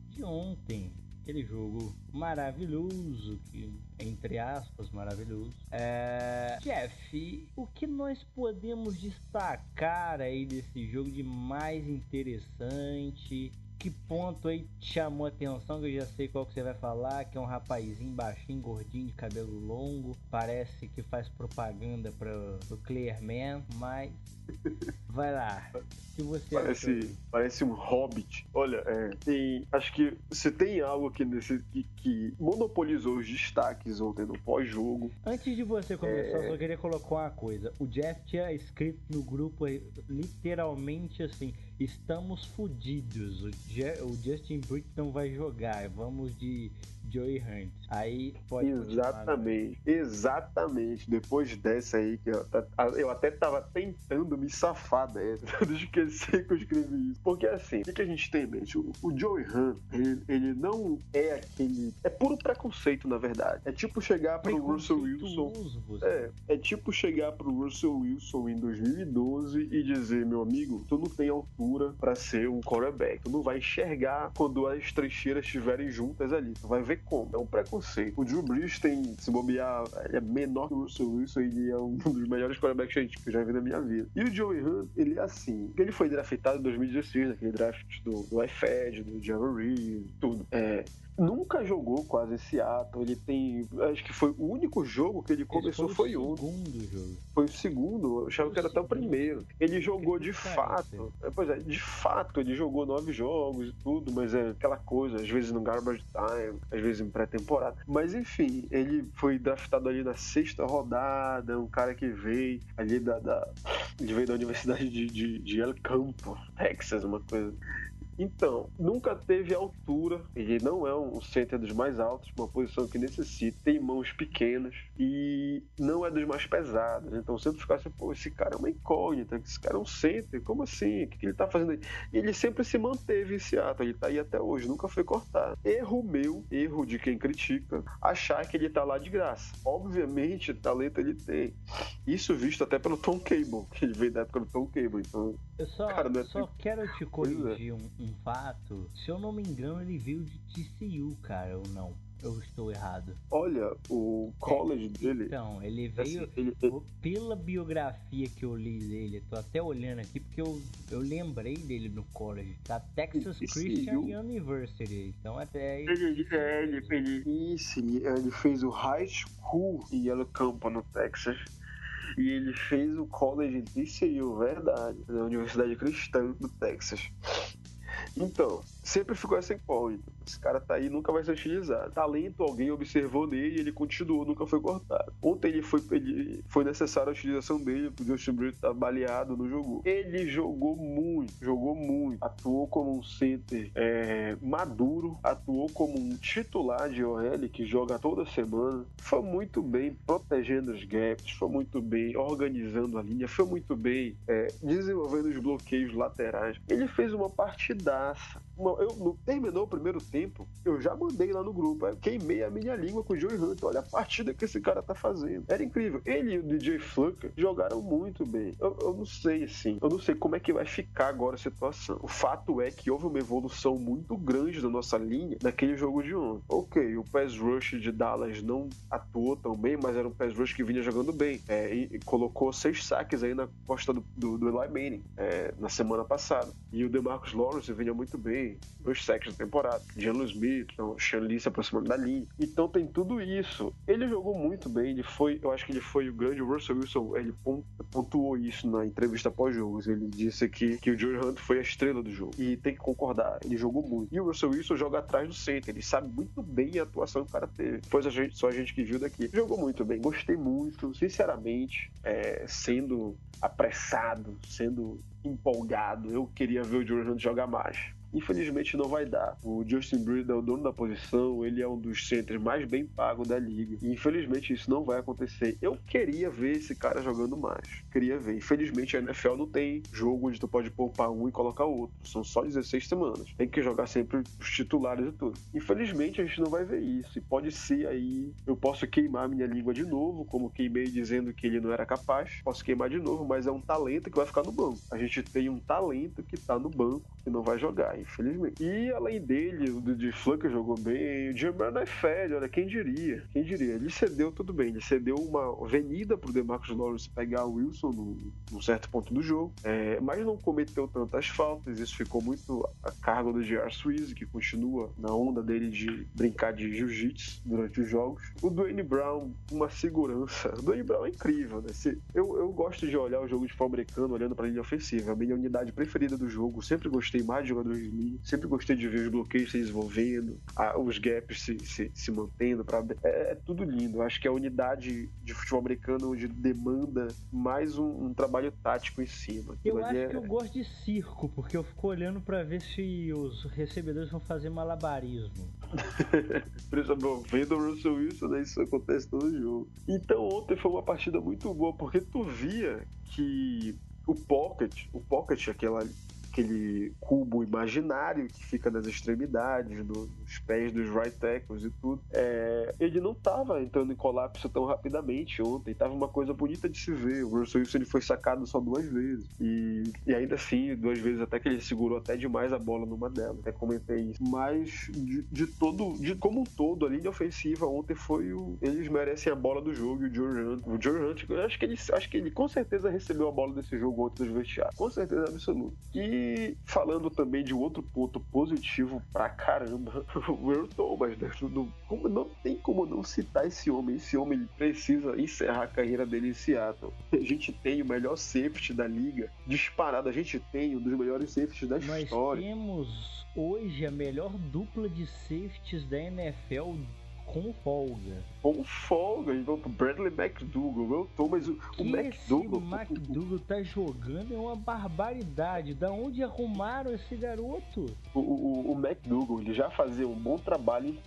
de ontem, aquele jogo maravilhoso, que entre aspas maravilhoso. É... Jeff, o que nós podemos destacar aí desse jogo de mais interessante? Que ponto aí te chamou a atenção? Que eu já sei qual que você vai falar, que é um rapazinho baixinho, gordinho, de cabelo longo, parece que faz propaganda para o Clearman, mas Vai lá. que você parece, parece um hobbit. Olha, é, tem, acho que se tem algo aqui nesse, que, que monopolizou os destaques ontem no pós-jogo. Antes de você começar, é... eu só queria colocar uma coisa. O Jeff tinha escrito no grupo literalmente assim: estamos fodidos. O, Justin Brick não vai jogar. Vamos de Joey Hunt. Aí pode Exatamente, exatamente. Depois dessa aí, que eu, eu até tava tentando me safar dessa. Eu esqueci que eu escrevi isso. Porque assim, o que, a gente tem em mente? O, o Joey Hunt, ele, ele, não é aquele. É puro preconceito, na verdade. É tipo chegar pro Russell Wilson. É, é tipo chegar pro Russell Wilson em 2012 e dizer, meu amigo, tu não tem altura para ser um quarterback. Tu não vai enxergar quando as trincheiras estiverem juntas ali. Tu vai ver como. É um preconceito. O Drew Brees tem, se bobear, ele é menor que o Russell Wilson, ele é um dos melhores quarterbacks que eu já vi na minha vida. E o Joey Hunt, ele é assim. Ele foi draftado em 2016, naquele draft do, do iFed, do Javon Reed, tudo. É, nunca jogou quase esse ato. Ele tem. Acho que foi o único jogo que ele começou foi, o segundo jogo. Foi o segundo, eu achava foi que era até o primeiro. Ele jogou de fato. É, pois é, de fato, ele jogou nove jogos e tudo, mas é aquela coisa, às vezes no garbage time, às vezes em pré-temporada. Mas enfim, ele foi draftado ali na sexta rodada, um cara que veio ali da. da ele veio da Universidade de, de, de El Campo, Texas, uma coisa Então, nunca teve altura, ele não é um center dos mais altos, uma posição que necessita, tem mãos pequenas e não é dos mais pesados. Então sempre fica assim, pô, esse cara é uma incógnita, esse cara é um center, como assim? O que, ele tá fazendo aí? E ele sempre se manteve em Seattle, ele tá aí até hoje, nunca foi cortado. Erro meu, erro de quem critica, achar que ele tá lá de graça. Obviamente, talento ele tem. Isso visto até pelo Tom Cable, que ele veio da época do Tom Cable, então... Eu só, cara, é só quero te é. corrigir um, um fato. Se eu não me engano, ele veio de TCU, cara, ou não? Eu estou errado. Olha, o college dele. Então, ele veio. Assim, ele, ele... Pela biografia que eu li dele, tô até olhando aqui porque eu, eu lembrei dele no college. Tá Texas Christian University. Então até. Ele, é, ele, ele, isso, ele fez o high school em Yellow Campo, no Texas. E ele fez o college em TCU, verdade, na Universidade Cristã do Texas. Então, sempre ficou essa incógnita. Esse cara tá aí nunca vai ser utilizado. Talento, alguém observou nele ele continuou, nunca foi cortado. Ontem ele foi, ele, foi necessária a utilização dele, porque o Justin tá baleado, não jogou. Ele jogou muito, jogou muito. Atuou como um center é, maduro, atuou como um titular de OL que joga toda semana. Foi muito bem protegendo os gaps, foi muito bem organizando a linha, foi muito bem é, desenvolvendo os bloqueios laterais. Ele fez uma partidaça eu, terminou o primeiro tempo, eu já mandei lá no grupo, eu queimei a minha língua com o Joey Hunt. Olha a partida que esse cara tá fazendo. Era incrível. Ele e o DJ Flucker jogaram muito bem. Eu, eu, não sei, assim, eu não sei como é que vai ficar agora a situação. O fato é que houve uma evolução muito grande da nossa linha naquele jogo de ontem. Ok, o pass rush de Dallas não atuou tão bem, mas era um pass rush que vinha jogando bem. É, e, e, colocou seis saques aí na costa do, do, do Eli Manning é, na semana passada. E o DeMarcus Lawrence vinha muito bem dois sacks na temporada. Jalen Smith, então, Sean Lee se aproximando da linha. Então tem tudo isso. Ele jogou muito bem, ele foi, eu acho que ele foi o grande Russell Wilson, ele pontuou isso na entrevista pós-jogos. Ele disse que, que o Joey Hunt foi a estrela do jogo. E tem que concordar, ele jogou muito. E o Russell Wilson joga atrás do center, ele sabe muito bem a atuação que o cara teve. Foi a gente, só a gente que viu daqui. Jogou muito bem, gostei muito, sinceramente, é, sendo apressado, sendo empolgado. Eu queria ver o Joey Hunt jogar mais. Infelizmente não vai dar. O Justin Breed é o dono da posição, ele é um dos centers mais bem pagos da liga. E infelizmente isso não vai acontecer. Eu queria ver esse cara jogando mais. Queria ver. Infelizmente a NFL não tem jogo onde tu pode poupar um e colocar outro. São só 16 semanas. Tem que jogar sempre os titulares e tudo. Infelizmente a gente não vai ver isso. E pode ser aí. Eu posso queimar minha língua de novo, como queimei dizendo que ele não era capaz. Posso queimar de novo, mas é um talento que vai ficar no banco. A gente tem um talento que tá no banco e não vai jogar infelizmente. E além dele, o de Flanker jogou bem, o Germano é velho, olha, quem diria? Quem diria? Ele cedeu tudo bem, ele cedeu uma avenida pro DeMarcus Lawrence pegar o Wilson num, num certo ponto do jogo, é, mas não cometeu tantas faltas, isso ficou muito a cargo do J.R. Swiss, que continua na onda dele de brincar de jiu-jitsu durante os jogos. O Dwayne Brown, uma segurança. O Dwayne Brown é incrível, né? Se, eu, eu gosto de olhar o jogo de futebol americano olhando para a linha ofensiva, a minha unidade preferida do jogo, sempre gostei mais de jogadores linha, sempre gostei de ver os bloqueios se desenvolvendo, os gaps se, se, se mantendo. Pra, é, é, tudo lindo. Acho que é a unidade de futebol americano onde demanda mais um, um trabalho tático em cima. Eu acho é... que eu gosto de circo, porque eu fico olhando para ver se os recebedores vão fazer malabarismo. Principalmente vendo o Russell Wilson, né? Isso acontece todo jogo. Então ontem foi uma partida muito boa, porque tu via que o Pocket, o Pocket, aquela aquele cubo imaginário que fica nas extremidades, no, nos pés dos right tackles e tudo. É, ele não estava entrando em colapso tão rapidamente ontem. Tava uma coisa bonita de se ver. O Russell Wilson ele foi sacado só duas vezes. E, e ainda assim, duas vezes até que ele segurou até demais a bola numa delas. Até comentei isso. Mas de, de todo, de como um todo, a linha ofensiva ontem foi o. Eles merecem a bola do jogo e o Joe Hunt. O Joe Hunt, eu acho que ele, acho que ele com certeza recebeu a bola desse jogo ontem dos vestiários. Com certeza absoluta. E e falando também de outro ponto positivo pra caramba, o Earl Thomas, né? Não, não tem como não citar esse homem. Esse homem precisa encerrar a carreira dele em Seattle. A gente tem o melhor safety da liga, disparado. A gente tem um dos melhores safeties da Nós história. Nós temos hoje a melhor dupla de safeties da NFL com folga. Com folga, então Bradley McDougall, eu tô, mas o, que o McDougall. Esse McDougall tá jogando é uma barbaridade. Da onde arrumaram esse garoto? O, o, o McDougall, ele já fazia um bom trabalho.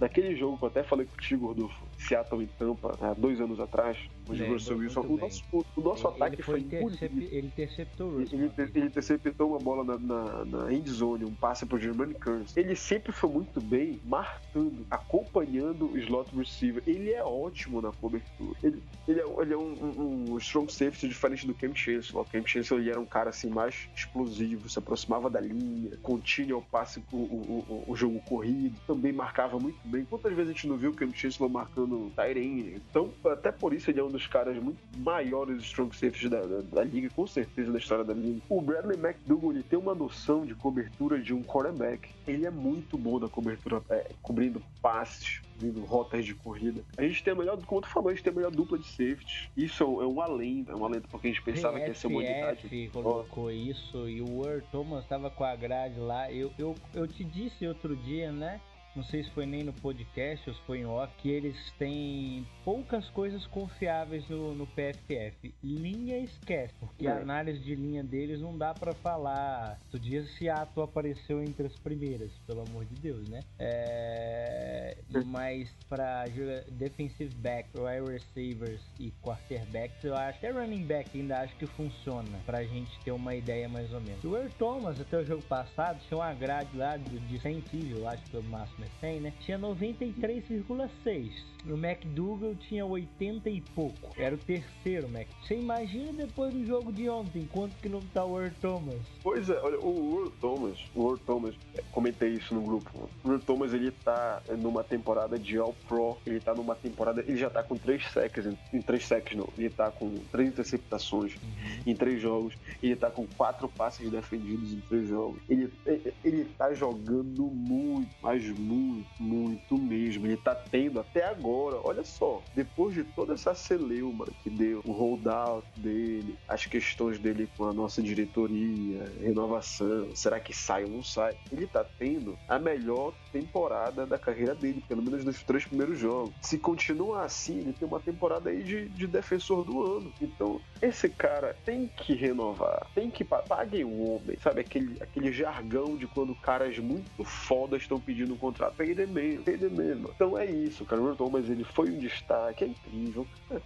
Naquele jogo que eu até falei contigo, Rodolfo, Seattle em Tampa, há dois anos atrás, o Russell Wilson, o nosso, o, o nosso ele, ataque ele foi, foi intercep... Ele interceptou o Russell. Ele, ele, ele interceptou uma bola na, na, na end zone, um passe pro Germany Curse. Ele sempre foi muito bem marcando, acompanhando o slot receiver. Ele é ótimo na cobertura. Ele, ele é, ele é um, um, um strong safety diferente do Cam Chancellor. O Cam Chancellor ele era um cara assim mais explosivo, se aproximava da linha, continha o passe, o, o, o, jogo corrido, também marcava muito bem. Quantas vezes a gente não viu o Cam Chancellor marcando Tyrene? Então, até por isso ele é um dos caras muito maiores strong safeties da, da, da liga, com certeza da história da liga. O Bradley McDougall ele tem uma noção de cobertura de um quarterback. Ele é muito bom na cobertura, é, cobrindo passes, cobrindo rotas de corrida. A gente tem a melhor, como tu falou, a gente tem a melhor dupla de safety. Isso é um alento, é um alento porque a gente pensava que ia ser uma unidade. colocou oh. isso e o Earl Thomas estava com a grade lá. Eu, eu, eu te disse outro dia, né? Não sei se foi nem no podcast ou se foi em off, que eles têm poucas coisas confiáveis no, no PFF. Linha esquece, porque é. a análise de linha deles não dá para falar. Outro dia Seattle apareceu entre as primeiras, pelo amor de Deus, né? É... Mas para defensive back, wide receivers e quarterbacks, eu acho que é running back ainda acho que funciona pra gente ter uma ideia mais ou menos. O Earl Thomas, até o jogo passado, tinha uma grade lá de 100 quilos, eu acho que foi o máximo né? 100, né? Tinha 93,6. O McDougal tinha 80 e pouco. Era o terceiro Mac. Você imagina depois do jogo de ontem, quanto que não tá o Earl Thomas? Pois é, olha, o Earl Thomas, o Earl Thomas, é, comentei isso no grupo. O Earl Thomas, ele tá numa temporada de All Pro, ele tá numa temporada, ele já tá com 3 sacks, em, 3 sacks não, ele tá com 3 interceptações uhum. em 3 jogos, ele tá com 4 passes defendidos em 3 jogos. Ele, ele, ele tá jogando muito, mas muito, muito mesmo. Ele tá tendo até agora agora, olha só, depois de toda essa celeuma que deu, o holdout dele, as questões dele com a nossa diretoria, renovação, será que sai ou não sai? Ele tá tendo a melhor temporada da carreira dele, pelo menos nos três primeiros jogos. Se continuar assim, ele tem uma temporada aí de, de defensor do ano. Então, esse cara tem que renovar, tem que paguem o homem, sabe? Aquele, aquele jargão de quando caras muito fodas estão pedindo um contrato. Pay the man, pay the man. Então é isso, cara. O Thomas ele foi um destaque, é incrível.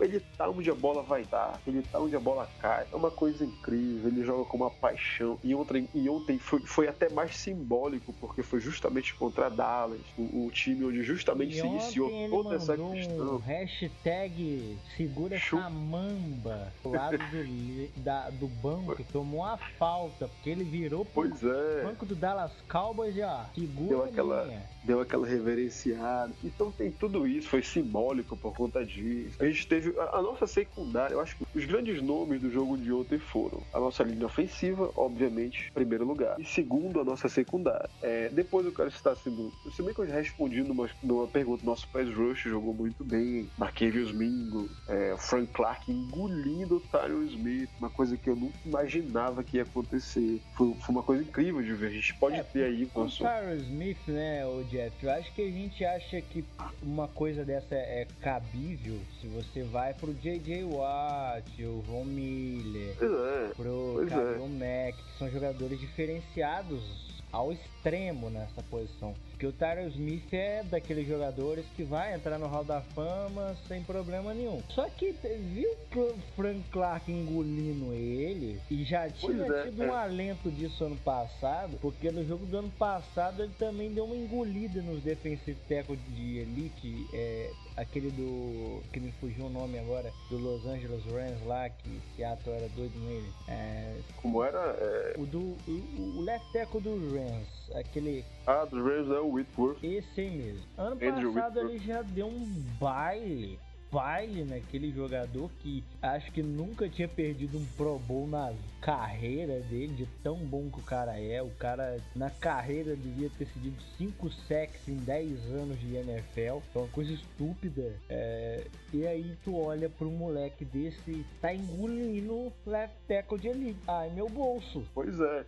Ele tá onde a bola vai dar, ele tá onde a bola cai. É uma coisa incrível, ele joga com uma paixão. E ontem, e ontem foi, foi até mais simbólico, porque foi justamente contra Dallas, o, o time onde justamente e se iniciou toda essa questão. Um hashtag segura Chu... essa mamba do lado do, da, do banco, que tomou a falta, porque ele virou pro pois é. banco do Dallas Cowboys e ó, segura deu aquela, deu aquela reverenciada. Então tem tudo isso, foi simbólico por conta disso. A gente teve a, a, nossa secundária, eu acho que os grandes nomes do jogo de ontem foram a nossa linha ofensiva, obviamente, em primeiro lugar, e segundo, a nossa secundária. É, depois eu quero citar assim, se bem que eu já respondi numa, numa pergunta, nosso pass rush jogou muito bem, Marquinhos Mingo, é, Frank Clark engolindo o Tyron Smith, uma coisa que eu nunca imaginava que ia acontecer. Foi, foi uma coisa incrível de ver. A gente pode é, ter aí o nosso... Tyron Smith, né, o Jeff, eu acho que a gente acha que uma coisa dessa é cabível se você vai pro J.J. Watt, o Von Miller, é, pro Carol é. Mack, que são jogadores diferenciados ao extremo nessa posição. Porque o Tyler Smith é daqueles jogadores que vai entrar no Hall da Fama sem problema nenhum. Só que viu o Frank Clark engolindo ele e já tinha é, tido é. um alento disso ano passado, porque no jogo do ano passado ele também deu uma engolida nos defensive tackle de elite, é, aquele do que me fugiu o nome agora, do Los Angeles Rams lá, que Seattle era doido nele. É, Como era? É... O do o, o left tackle do Rams aquele. Ah, do Rams é o Whitworth. Esse aí mesmo. Ano Andrew passado Whitworth. ele já deu um baile baile naquele jogador que acho que nunca tinha perdido um Pro Bowl na carreira dele, de tão bom que o cara é. O cara na carreira devia ter seguido 5 sacks em 10 anos de NFL. É uma coisa estúpida. É... E aí tu olha pro moleque desse, tá engolindo left tackle de elite. Ai, meu bolso. Pois é.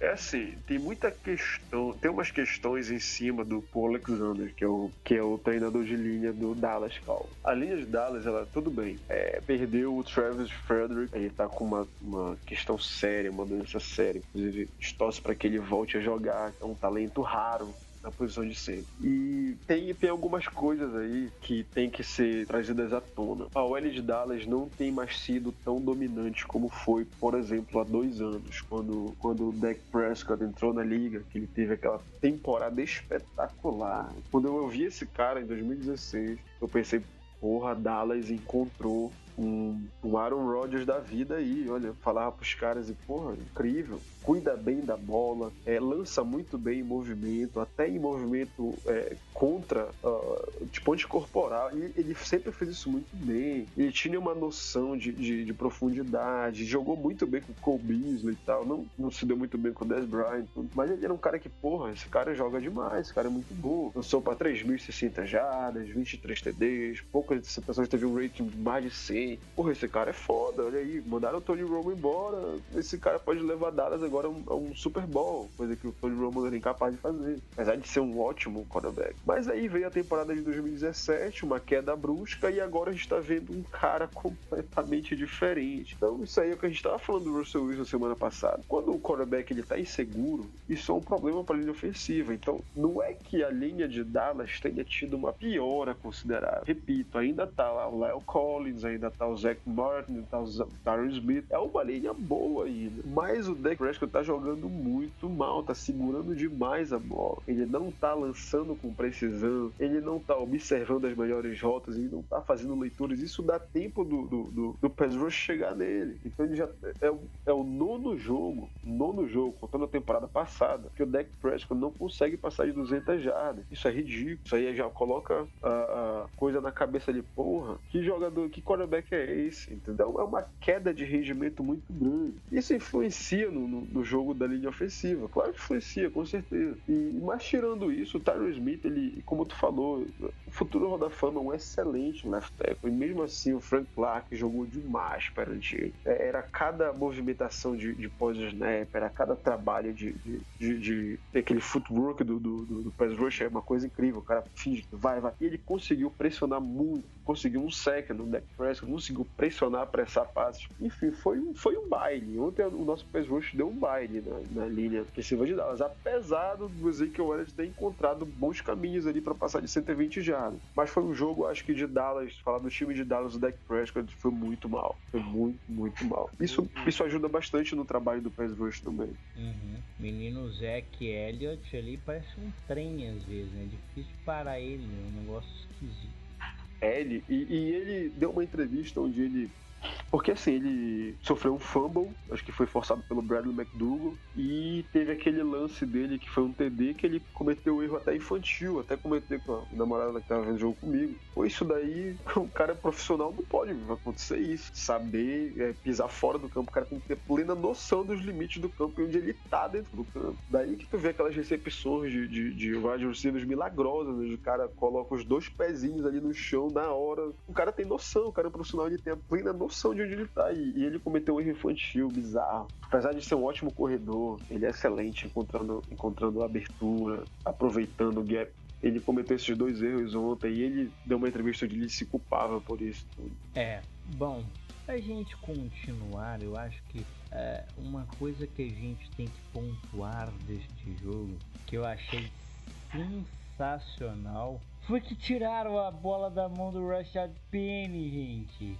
É assim, tem muita questão, tem umas questões em cima do Paul Alexander, que é o, que é o treinador de linha do Dallas Cowboys. A linha de Dallas, ela, tudo bem, é, perdeu o Travis Frederick, ele tá com uma, uma questão séria, uma doença séria, inclusive torce para que ele volte a jogar, é um talento raro na posição de sempre. E tem, tem algumas coisas aí que tem que ser trazidas à tona. A OL de Dallas não tem mais sido tão dominante como foi, por exemplo, há dois anos, quando, quando o Dak Prescott entrou na liga, que ele teve aquela temporada espetacular. Quando eu vi esse cara em 2016, eu pensei, porra, Dallas encontrou um, um Aaron Rodgers da vida aí, olha, falava pros caras e, porra, incrível, cuida bem da bola, é, lança muito bem em movimento, até em movimento é, contra, uh, tipo anticorporal, ele, ele sempre fez isso muito bem, ele tinha uma noção de, de, de, profundidade, jogou muito bem com o Cole Beasley e tal, não, não se deu muito bem com o Dez Bryant, mas ele era um cara que, porra, esse cara joga demais, esse cara é muito bom, lançou para 3.060 jardas, 23 TDs, poucas interceptações, teve um rating de mais de 100, porra, esse cara é foda, olha aí, mandaram o Tony Romo embora, esse cara pode levar Dallas agora a um, a um Super Bowl, coisa que o Tony Romo era incapaz de fazer, apesar de ser um ótimo quarterback. Mas aí veio a temporada de 2017, uma queda brusca, e agora a gente tá vendo um cara completamente diferente. Então isso aí é o que a gente tava falando do Russell Wilson semana passada. Quando o quarterback ele tá inseguro, isso é um problema para a linha ofensiva. Então não é que a linha de Dallas tenha tido uma piora considerável. Repito, ainda tá lá o Lyle Collins, ainda tá o Zach Martin, tá o Tyron Smith. É uma linha boa ainda. Mas o Dak Prescott tá jogando muito mal, tá segurando demais a bola. Ele não tá lançando com precisão, ele não tá observando as melhores rotas, ele não tá fazendo leituras. Isso dá tempo do, do, do, do pass rush chegar nele. Então ele já é, o, é o nono jogo, nono jogo, contando a temporada passada, que o Dak Prescott não consegue passar de 200 jardas. Isso é ridículo. Isso aí já coloca a, a coisa na cabeça de porra. Que jogador, que quarterback é esse, entendeu? É uma queda de rendimento muito grande. Isso influencia no, no, no jogo da linha ofensiva, claro que influencia, com certeza. E, mas tirando isso, o Tyron Smith, ele, como tu falou, o futuro Hall da Fama é um excelente left tackle, e mesmo assim o Frank Clark jogou demais perante ele. É, era cada movimentação de, de pós-snap, era cada trabalho de, de, de, de, de aquele footwork do, do, do, do pass rush, é uma coisa incrível, o cara finge que vai, vai. E ele conseguiu pressionar muito, conseguiu um sec no Dak Prescott, conseguiu pressionar, pressar passes. Enfim, foi, um, foi um baile. Ontem o nosso pass rush deu um baile na, na linha ofensiva de Dallas, apesar do Ezekiel Elliott ter encontrado bons caminhos ali para passar de 120 jardas. Mas foi um jogo, acho que de Dallas, falar do time de Dallas, o Dak Prescott foi muito mal. Foi muito, muito mal. Isso, isso ajuda bastante no trabalho do pass rush também. Uhum. Menino Zeke Elliott ali parece um trem às vezes, né? Difícil parar ele, é um negócio esquisito. L e, e ele deu uma entrevista onde ele porque assim, ele sofreu um fumble, acho que foi forçado pelo Bradley McDougall, e teve aquele lance dele que foi um TD que ele cometeu um erro até infantil, até cometer com a namorada que tava vendo jogo comigo. Pô, isso daí, um cara profissional não pode acontecer isso. Saber é, pisar fora do campo, o cara tem que ter plena noção dos limites do campo e onde ele tá dentro do campo. Daí que tu vê aquelas recepções de, de, de milagrosas, onde o cara coloca os dois pezinhos ali no chão na hora. O cara tem noção, o cara é profissional, ele tem a plena noção de onde ele tá. E ele cometeu um erro infantil, bizarro. Apesar de ser um ótimo corredor, ele é excelente encontrando, encontrando abertura, aproveitando o gap ele cometeu esses dois erros ontem e ele deu uma entrevista onde ele se culpava por isso tudo. É, bom, a gente continuar, eu acho que é, uma coisa que a gente tem que pontuar deste jogo, que eu achei sensacional, foi que tiraram a bola da mão do Rashad Penny, gente.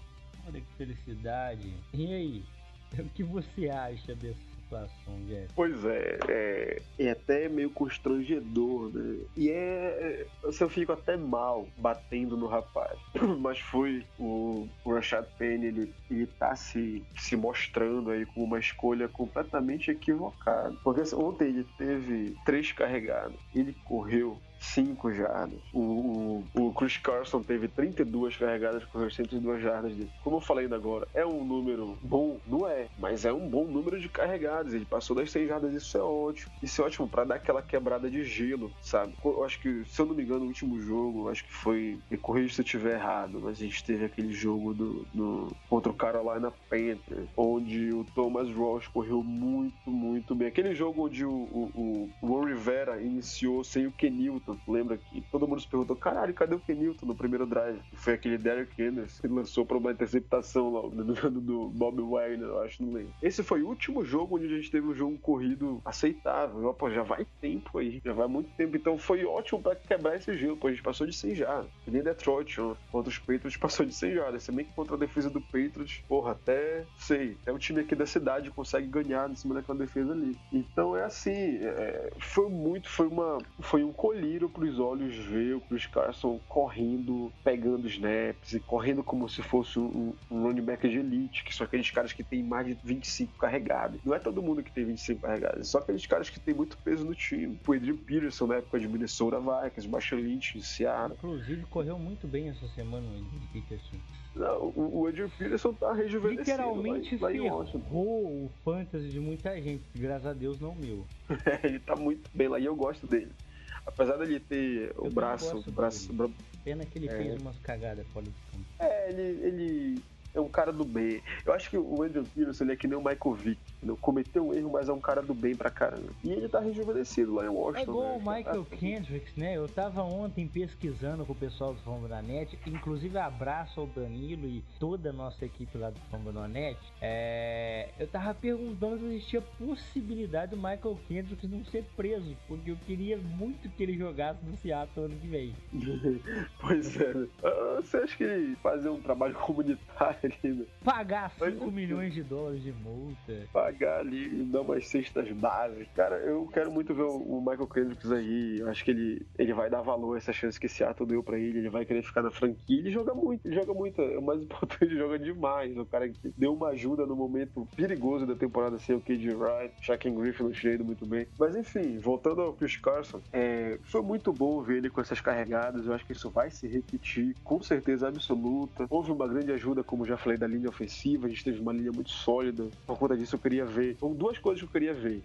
Olha que felicidade. E aí, o que você acha dessa situação, Jeff? Pois é, é, é, até meio constrangedor, né? E é. Assim, eu fico até mal batendo no rapaz. Mas foi o, o Rashad Penny, ele, ele tá se, se mostrando aí com uma escolha completamente equivocada. Porque assim, ontem ele teve três carregados, ele correu 5 jardas. O, o, o Chris Carson teve 32 carregadas com 102 jardas dele. Como eu falei ainda agora, é um número bom? Não é, mas é um bom número de carregadas. Ele passou das 100 jardas, isso é ótimo. Isso é ótimo para dar aquela quebrada de gelo, sabe? Eu acho que, se eu não me engano, o último jogo, acho que foi. Me corrija se eu estiver errado, mas a gente teve aquele jogo do, do, contra o Carolina Panthers, onde o Thomas Ross correu muito, muito bem. Aquele jogo onde o, o, o Ron Rivera iniciou sem o Kenilton, lembra que todo mundo se perguntou: caralho, cadê o Kenilton no primeiro drive? Foi aquele Derrick Henderson que lançou para uma interceptação lá do, do, Bob Wagner, eu acho, não lembro. Esse foi o último jogo onde a gente teve um jogo corrido aceitável. Pô, já vai tempo aí, já vai muito tempo. Então foi ótimo para quebrar esse gelo. Pô, a gente passou de 100 já. Nem Detroit, ó, contra os Patriots, passou de 100 já. Se bem que contra a defesa do Patriots, porra, até sei, até o time aqui da cidade consegue ganhar em cima daquela defesa ali. Então é assim, é, foi muito, foi uma, foi um colírio pros olhos ver o Chris Carson correndo, pegando snaps e correndo como se fosse um, um running back de elite, que são aqueles caras que tem mais de 25 carregados. Não é todo mundo que tem 25 carregados, é só aqueles caras que tem muito peso no time. O Adrian Peterson na época de Minnesota Vikings, Marshall Lynch Seattle. Inclusive correu muito bem essa semana o Adrian Peterson. Não, o, Adrian Peterson tá rejuvenescendo. Literalmente lá, lá ferrou o fantasy de muita gente, graças a Deus não meu. Ele tá muito bem lá e eu gosto dele. Apesar dele ter o braço. O braço Pena que ele é. fez umas cagadas fora do campo. É, ele, ele é um cara do bem. Eu acho que o Andrew Peterson ele é que nem o Michael Vick. Entendeu? Cometeu um erro, mas é um cara do bem pra caramba. E ele tá rejuvenescido lá em Washington. É igual né? o Michael tá... Kendricks, né? Eu tava ontem pesquisando com o pessoal do Fombo da Net, inclusive abraço ao Danilo e toda a nossa equipe lá do Fombo da Net. É... Eu tava perguntando se existia possibilidade do Michael Kendricks não ser preso, porque eu queria muito que ele jogasse no Seattle ano que vem. pois é. Ah, você acha que fazer um trabalho comunitário ali, né? Pagar 5 milhões de dólares de multa. Pagar ali e dar umas cestas básicas. Cara, eu quero muito ver o Michael Kendricks aí. Eu acho que ele, ele vai dar valor a essa chance que esse Seattle deu pra ele. Ele vai querer ficar na franquia. Ele joga muito, ele joga muito. É o mais importante, ele joga demais. O cara que deu uma ajuda no momento perigoso da temporada sem o KJ Wright, Shaquem Griffin no cheio muito bem. Mas enfim, voltando ao Chris Carson, é, foi muito bom ver ele com essas carregadas. Eu acho que isso vai se repetir, com certeza absoluta. Houve uma grande ajuda, como já falei da linha ofensiva, a gente teve uma linha muito sólida. Por conta disso, eu queria ver. São duas coisas que eu queria ver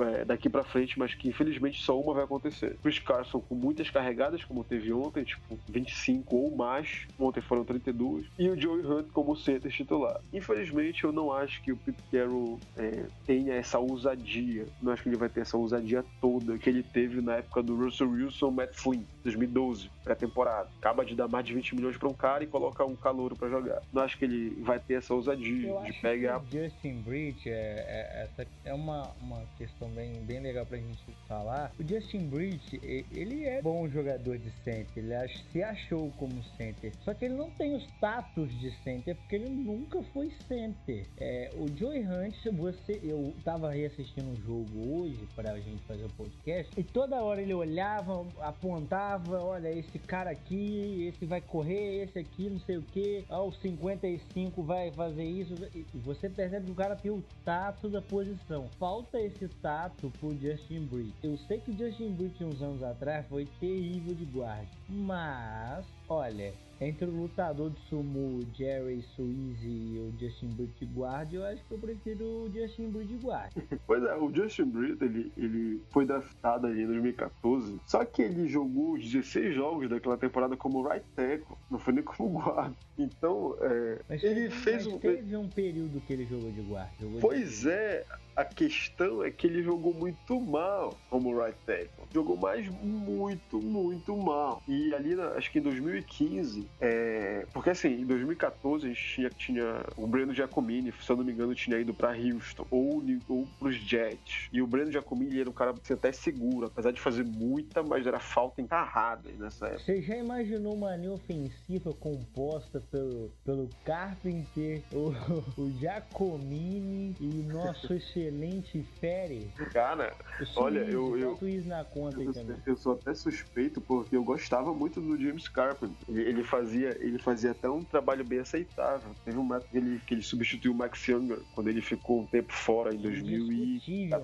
é, daqui para frente, mas que infelizmente só uma vai acontecer. Chris Carson com muitas carregadas, como teve ontem, tipo 25 ou mais. Ontem foram 32. E o Joey Hunt como center titular. Infelizmente, eu não acho que o Pete Carroll é, tenha essa ousadia. Não acho que ele vai ter essa ousadia toda que ele teve na época do Russell Wilson, Matt Flynn, 2012, pré-temporada. Acaba de dar mais de 20 milhões para um cara e coloca um calouro para jogar. Não acho que ele vai ter essa ousadia Eu de pegar. Justin Bridge é, é, essa é uma, uma questão bem, bem legal pra gente falar. O Justin Bridge, ele é bom jogador de center, ele se achou como center. Só que ele não tem o status de center porque ele nunca foi center. É, o Joey Hunt, você, eu tava reassistindo um jogo hoje pra gente fazer o podcast e toda hora ele olhava, apontava, olha, esse cara aqui, esse vai correr, esse aqui, não sei o que, aos 50 35 vai fazer isso. E você percebe que o cara tem o tato da posição. Falta esse tato pro Justin Bridge. Eu sei que Justin Bridge uns anos atrás foi terrível de guarda. Mas, olha, entre o lutador de sumo Jerry Suizy e o Justin Bridge guard, eu acho que eu prefiro o Justin Bridge guard. pois é, o Justin Bridge, ele, ele foi draftado ali em 2014, só que ele jogou os 16 jogos daquela temporada como right tackle, não foi nem como guard. Então, é, mas ele fez um... teve um período que ele jogou de guard. Jogou pois de... é, a questão é que ele jogou muito mal como right tackle. Jogou mais muito, muito mal. E ali, acho que em 2015, é... porque assim, em 2014 a gente tinha, tinha o Breno Giacomini, se eu não me engano, tinha ido para Houston ou, ou pros Jets. E o Breno Giacomini era um cara assim, até seguro, apesar de fazer muita, mas era falta encarrada nessa época. Você já imaginou uma linha ofensiva composta pelo, pelo Carpenter, o, o Giacomini e nosso excelente excelente fere. Cara, olha, eu. Eu, na conta eu, também. eu sou até suspeito porque eu gostava muito do James Carpenter. Ele, ele, fazia, ele fazia até um trabalho bem aceitável. Teve um método que ele, que ele substituiu o Max Younger quando ele ficou um tempo fora em 2000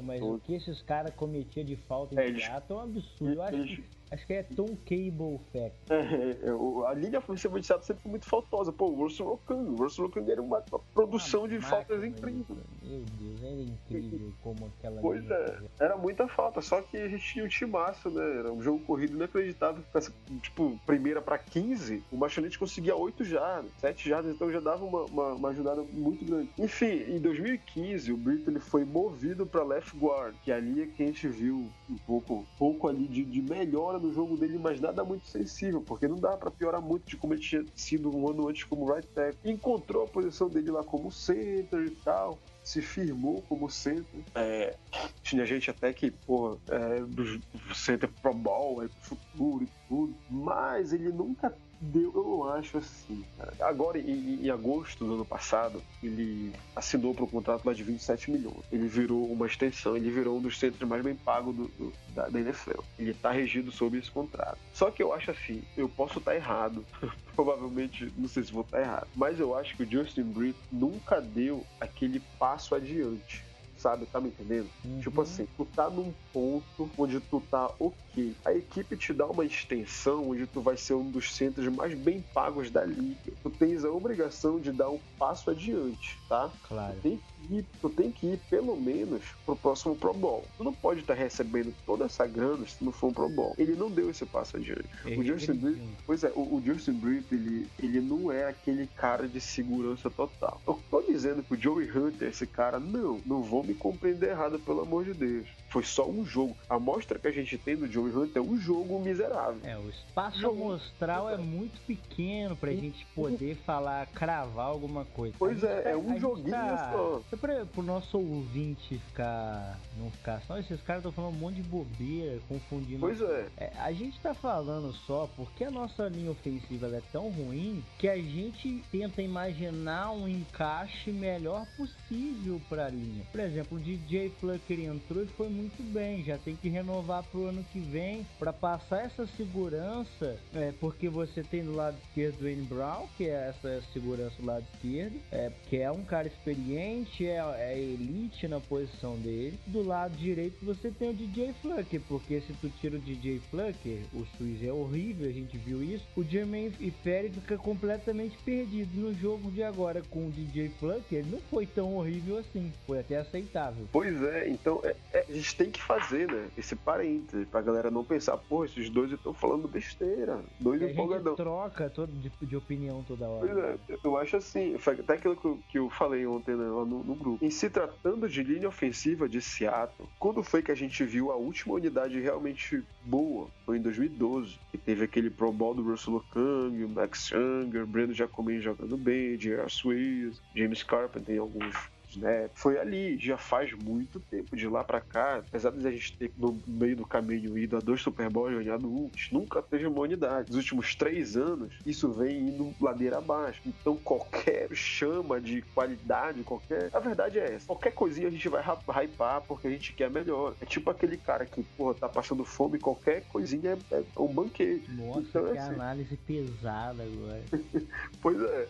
mas o que esses caras cometiam de falta em é, eles, é um absurdo. Eu acho que Acho que é Tom Cable Fact. É, é, a linha ofensiva de Seattle sempre foi muito faltosa. Pô, o Russell Okung. O Russell Okung era uma, uma produção ah, de faltas incrível. Meu Deus, era incrível como aquela Pois linha é, era muita falta. Só que a gente tinha um timaço, né? Era um jogo corrido inacreditável. Tipo, primeira pra 15, o Machonete conseguia 8 jardas, 7 jardas, então já dava uma, uma, uma, ajudada muito grande. Enfim, em 2015, o Brito ele foi movido pra left guard, que ali é que a gente viu um pouco, pouco ali de, de no jogo dele, mas nada muito sensível, porque não dá para piorar muito de como ele tinha sido um ano antes como right tackle. Encontrou a posição dele lá como center e tal se firmou como center. É, tinha gente até que, pô, é, do center pro bowl, é pro futuro e tudo, mas ele nunca deu, eu acho assim. Cara. Agora, em, em, agosto do ano passado, ele assinou para um contrato mais de 27 milhões. Ele virou uma extensão, ele virou um dos centros mais bem pagos do, do, da, da NFL. Ele está regido sob esse contrato. Só que eu acho assim, eu posso estar tá errado, provavelmente, não sei se vou estar tá errado, mas eu acho que o Justin Britt nunca deu aquele passo adiante sabe? Tá me entendendo? Uhum. Tipo assim, tu tá num ponto onde tu tá ok. A equipe te dá uma extensão onde tu vai ser um dos centros mais bem pagos da liga. Tu tens a obrigação de dar um passo adiante, tá? Claro. Tu tem que ir, tu tem que ir pelo menos pro próximo Pro Bowl. Tu não pode estar tá recebendo toda essa grana se não for um Pro Bowl. Ele não deu esse passo adiante. o Justin Britt, pois é, o, o Justin Britt, ele, ele não é aquele cara de segurança total. Eu tô dizendo que o Joey Hunter é esse cara, não, não vou me compreender errado, pelo amor de Deus. Foi só um jogo. A amostra que a gente tem do Joey Hunter é um jogo miserável. É, o espaço jogo amostral é muito pequeno pra gente poder falar, cravar alguma coisa. Pois é, é um joguinho tá... só. É pra, pro nosso ouvinte ficar. não ficar só, esses caras estão falando um monte de bobeira, confundindo. Pois é. é. A gente tá falando só porque a nossa linha ofensiva é tão ruim que a gente tenta imaginar um encaixe melhor possível pra linha. Por exemplo, o DJ Flucker entrou e foi muito muito bem, já tem que renovar pro ano que vem para passar essa segurança, é, porque você tem do lado esquerdo o Dwayne Brown, que é essa segurança do lado esquerdo, é, que é um cara experiente, é, é elite na posição dele. Do lado direito você tem o DJ Flucker, porque se tu tira o DJ Flucker, o Suíço é horrível, a gente viu isso. O Jermaine e Perry fica completamente perdido no jogo de agora com o DJ Flucker, não foi tão horrível assim, foi até aceitável. Pois é, então é, é, gente tem que fazer, né? Esse parêntese, pra galera não pensar, pô, esses dois estão falando besteira. Dois e empolgadão. troca todo de, de, opinião toda hora. Pois é, eu acho assim, até aquilo que eu, que eu falei ontem né, lá no, no, grupo. Em se tratando de linha ofensiva de Seattle, quando foi que a gente viu a última unidade realmente boa? Foi em 2012, que teve aquele Pro Bowl do Russell Okung, Max Younger, Brandon Jacobin jogando bem, J.R. Swiss, James Carpenter em alguns né? Foi ali, já faz muito tempo, de lá para cá, apesar de a gente ter no meio do caminho ido a dois Super Bowls e ganhado um, nunca teve uma unidade. Nos últimos três anos, isso vem indo ladeira abaixo. Então, qualquer chama de qualidade, qualquer. A verdade é essa. Qualquer coisinha a gente vai hypar porque a gente quer melhor. É tipo aquele cara que, porra, tá passando fome, qualquer coisinha é, é um banquete. Nossa, então, que é assim. análise pesada agora. pois é.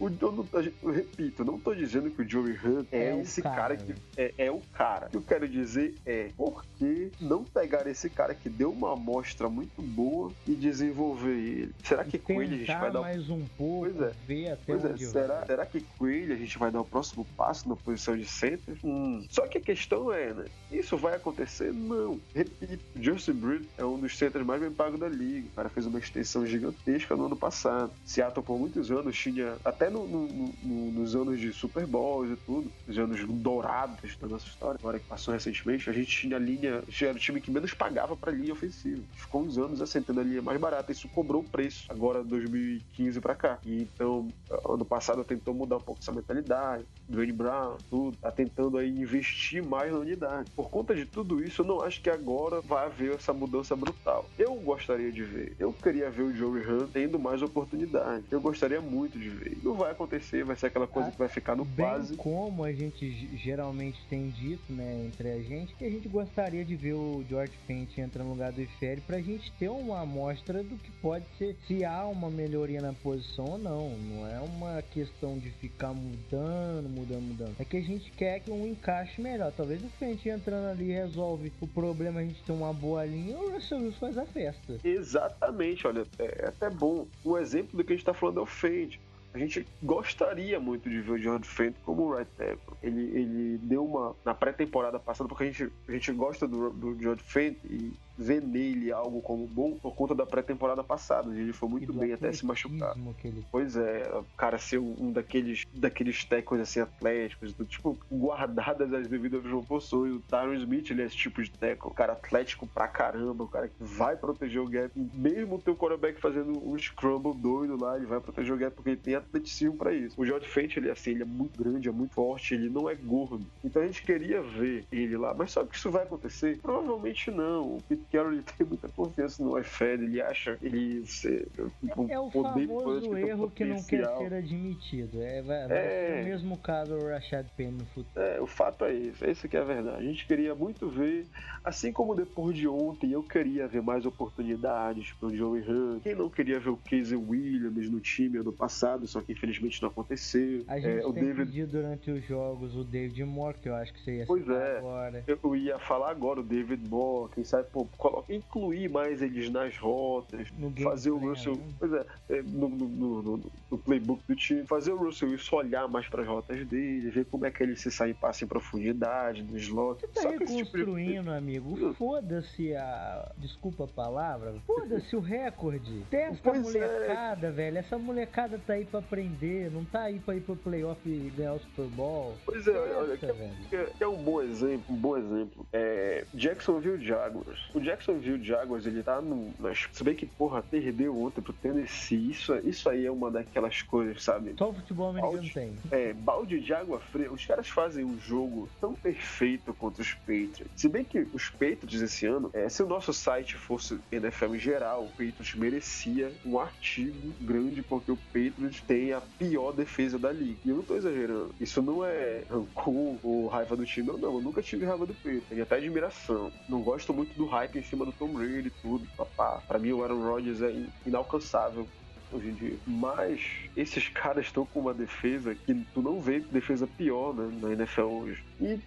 O, eu, não, eu repito, não tô dizendo que o Joey Hunt é, é esse cara, cara que é, é, o cara. O que eu quero dizer é por que não pegar esse cara que deu uma amostra muito boa e desenvolver ele? Será que com ele a gente vai dar mais um pouco, pois é. ver até pois é, será, será que com ele a gente vai dar o próximo passo na posição de center? Hum. Só que a questão é, né? Isso vai acontecer? Não. Repito, Justin Britt é um dos centers mais bem pagos da liga. O cara fez uma extensão gigantesca no ano passado. Seattle por muitos anos tinha até no, no, no, nos anos de Super Bowls e tudo, nos anos dourados da nossa história, agora que passou recentemente, a gente tinha a linha, era o time que menos pagava para linha ofensiva. Ficou uns anos assentando a linha mais barata, isso cobrou o preço, agora 2015 para cá. E então, ano passado tentou mudar um pouco essa mentalidade, Dwayne Brown, tudo, tá tentando aí investir mais na unidade. Por conta de tudo isso, eu não acho que agora vai haver essa mudança brutal. Eu gostaria de ver, eu queria ver o Joey Hunt tendo mais oportunidade. Eu gostaria muito de ver. Não vai acontecer, vai ser aquela coisa ah, que vai ficar no bem quase. como a gente geralmente tem dito, né, entre a gente, que a gente gostaria de ver o George Fent entrar no lugar do Ifere pra gente ter uma amostra do que pode ser, se há uma melhoria na posição ou não. Não é uma questão de ficar mudando, mudando, mudando. É que a gente quer que um encaixe melhor. Talvez o Fent entrando ali resolve o problema, a gente ter uma boa linha, o Russell Wilson faz a festa. Exatamente, olha, é até bom. Um exemplo do que a gente tá falando é o Fent a gente gostaria muito de ver o George Fent como right tackle. Ele, ele deu uma. Na pré-temporada passada, porque a gente, a gente gosta do, do George Fent e ver nele algo como bom por conta da pré-temporada passada. Ele foi muito bem até se machucar. Ele... Pois é, o cara ser um daqueles, daqueles tecos assim atléticos, do, tipo, guardadas as devidas proporções. O Tyron Smith, ele é esse tipo de teco, o cara atlético pra caramba, o cara que vai proteger o gap. Mesmo o teu quarterback fazendo um scramble doido lá, ele vai proteger o gap porque ele tem atleticismo para isso. O George Fent, ele é assim, ele é muito grande, é muito forte, ele não é gordo. Então a gente queria ver ele lá, mas só que isso vai acontecer? Provavelmente não. O Pete Carroll tem muita confiança no iFed, ele acha ele ser, é, é o famoso erro que não quer ser admitido. É, vai, vai é... o mesmo caso do Rashad Penny no futuro. É, o fato é esse, esse que é a verdade. A gente queria muito ver, assim como depois de ontem, eu queria ver mais oportunidades pro Joey Hunt. Quem não queria ver o Casey Williams no time ano passado, só que infelizmente não aconteceu. A gente é, o David... pedido durante os jogos o David Moore, que eu acho que você ia pois é, agora. Eu ia falar agora o David Moore, quem sabe, pô, incluir mais eles nas rotas, fazer o Russell. Né? Pois é, é no, no, no, playbook do time, fazer o Russell Wilson olhar mais para as rotas dele, ver como é que ele se sai em passe em profundidade, no slot. Você tá reconstruindo, tipo de... amigo. Foda-se a. Desculpa a palavra. Foda-se o recorde. Testa a é. molecada, velho. Essa molecada tá aí pra aprender, não tá aí pra ir pro playoff e ganhar o Super Bowl. Pois é, olha, é, que é um bom exemplo, um bom exemplo. É Jacksonville Jaguars. O Jacksonville Jaguars, ele tá no. Mas, se bem que, porra, perdeu ontem pro Tennessee. Isso, isso aí é uma daquelas coisas, sabe? Só o futebol americano balde, tem. É, balde de água fria. Os caras fazem um jogo tão perfeito contra os Patriots. Se bem que os Patriots esse ano, é, se o nosso site fosse NFL em geral, o Patriots merecia um artigo grande, porque o Patriots tem a pior defesa da liga. E eu não tô exagerando. Isso não é rancor ou raiva do time, não. Eu nunca tive raiva do Patriots. Tenho até admiração. Não gosto muito do hype em cima do Tom Brady e tudo. Papá. Pra mim, o Aaron Rodgers é inalcançável hoje em dia. Mas esses caras estão com uma defesa que tu não vê defesa pior né, na NFL hoje. E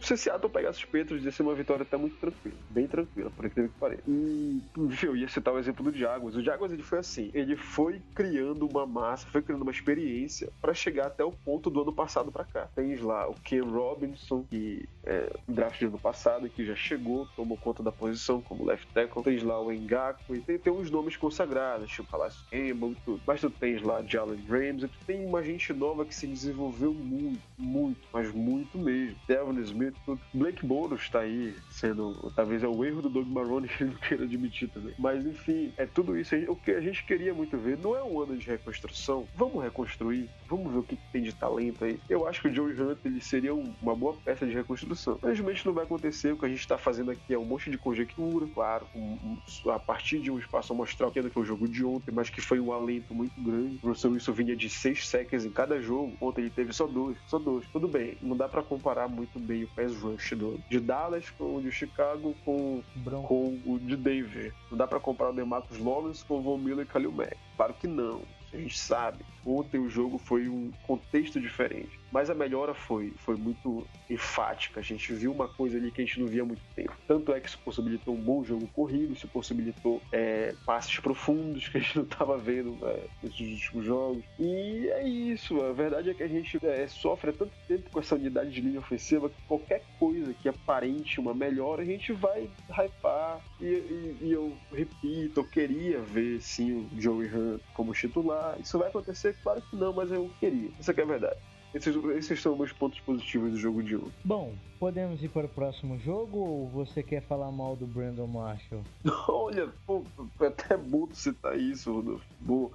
se Seattle pegasse os Petros, ia ser uma vitória até muito tranquila. Bem tranquila, por incrível que pareça. E eu ia citar o exemplo do Jaguars. O Jaguars ele foi assim: ele foi criando uma massa, foi criando uma experiência para chegar até o ponto do ano passado para cá. Tens lá o Ken Robinson, que é draft de ano passado, que já chegou, tomou conta da posição como left tackle. Tens lá o Engaku, e tem, tem uns nomes consagrados, tipo Palacio Campbell e tudo. Mas tu tens lá Jalen Ramsey, tu tem uma gente nova que se desenvolveu muito, muito, mas muito mesmo. Devon Smith, tudo. Blake Boros tá aí sendo, talvez é o erro do Doug Marrone que ele não queira admitir também. Mas enfim, é tudo isso. O que a gente queria muito ver não é um ano de reconstrução. Vamos reconstruir, vamos ver o que tem de talento aí. Eu acho que o Joey Hunt ele seria uma boa peça de reconstrução. Infelizmente não vai acontecer. O que a gente tá fazendo aqui é um monte de conjectura, claro, um, um, a partir de um espaço amostral, que foi o jogo de ontem, mas que foi um alento muito grande. O Russell Wilson vinha de seis seconds em cada jogo. Ontem ele teve só dois, só dois. Tudo bem, não dá para comparar muito bem o pass rush do, de Dallas com o de Chicago com, com o de Denver. Não dá para comparar o DeMarcus Lawrence com o Von Miller e Khalil Mack. Claro que não. A gente sabe. Ontem o jogo foi um contexto diferente. Mas a melhora foi, foi muito enfática. A gente viu uma coisa ali que a gente não via há muito tempo. Tanto é que isso possibilitou um bom jogo corrido, isso possibilitou é, passes profundos que a gente não estava vendo é, nesses últimos jogos. E é isso. A verdade é que a gente é, sofre há tanto tempo com essa unidade de linha ofensiva que qualquer coisa que aparente uma melhora, a gente vai hypar. E, e, e eu repito, eu queria ver sim o Joey Hunt como titular. Isso vai acontecer? Claro que não, mas eu queria. Essa é a verdade. Esses, esses são meus pontos positivos do jogo de hoje. Bom, podemos ir para o próximo jogo ou você quer falar mal do Brandon Marshall? Olha, pô, é até bom citar isso, Rodolfo. Bom.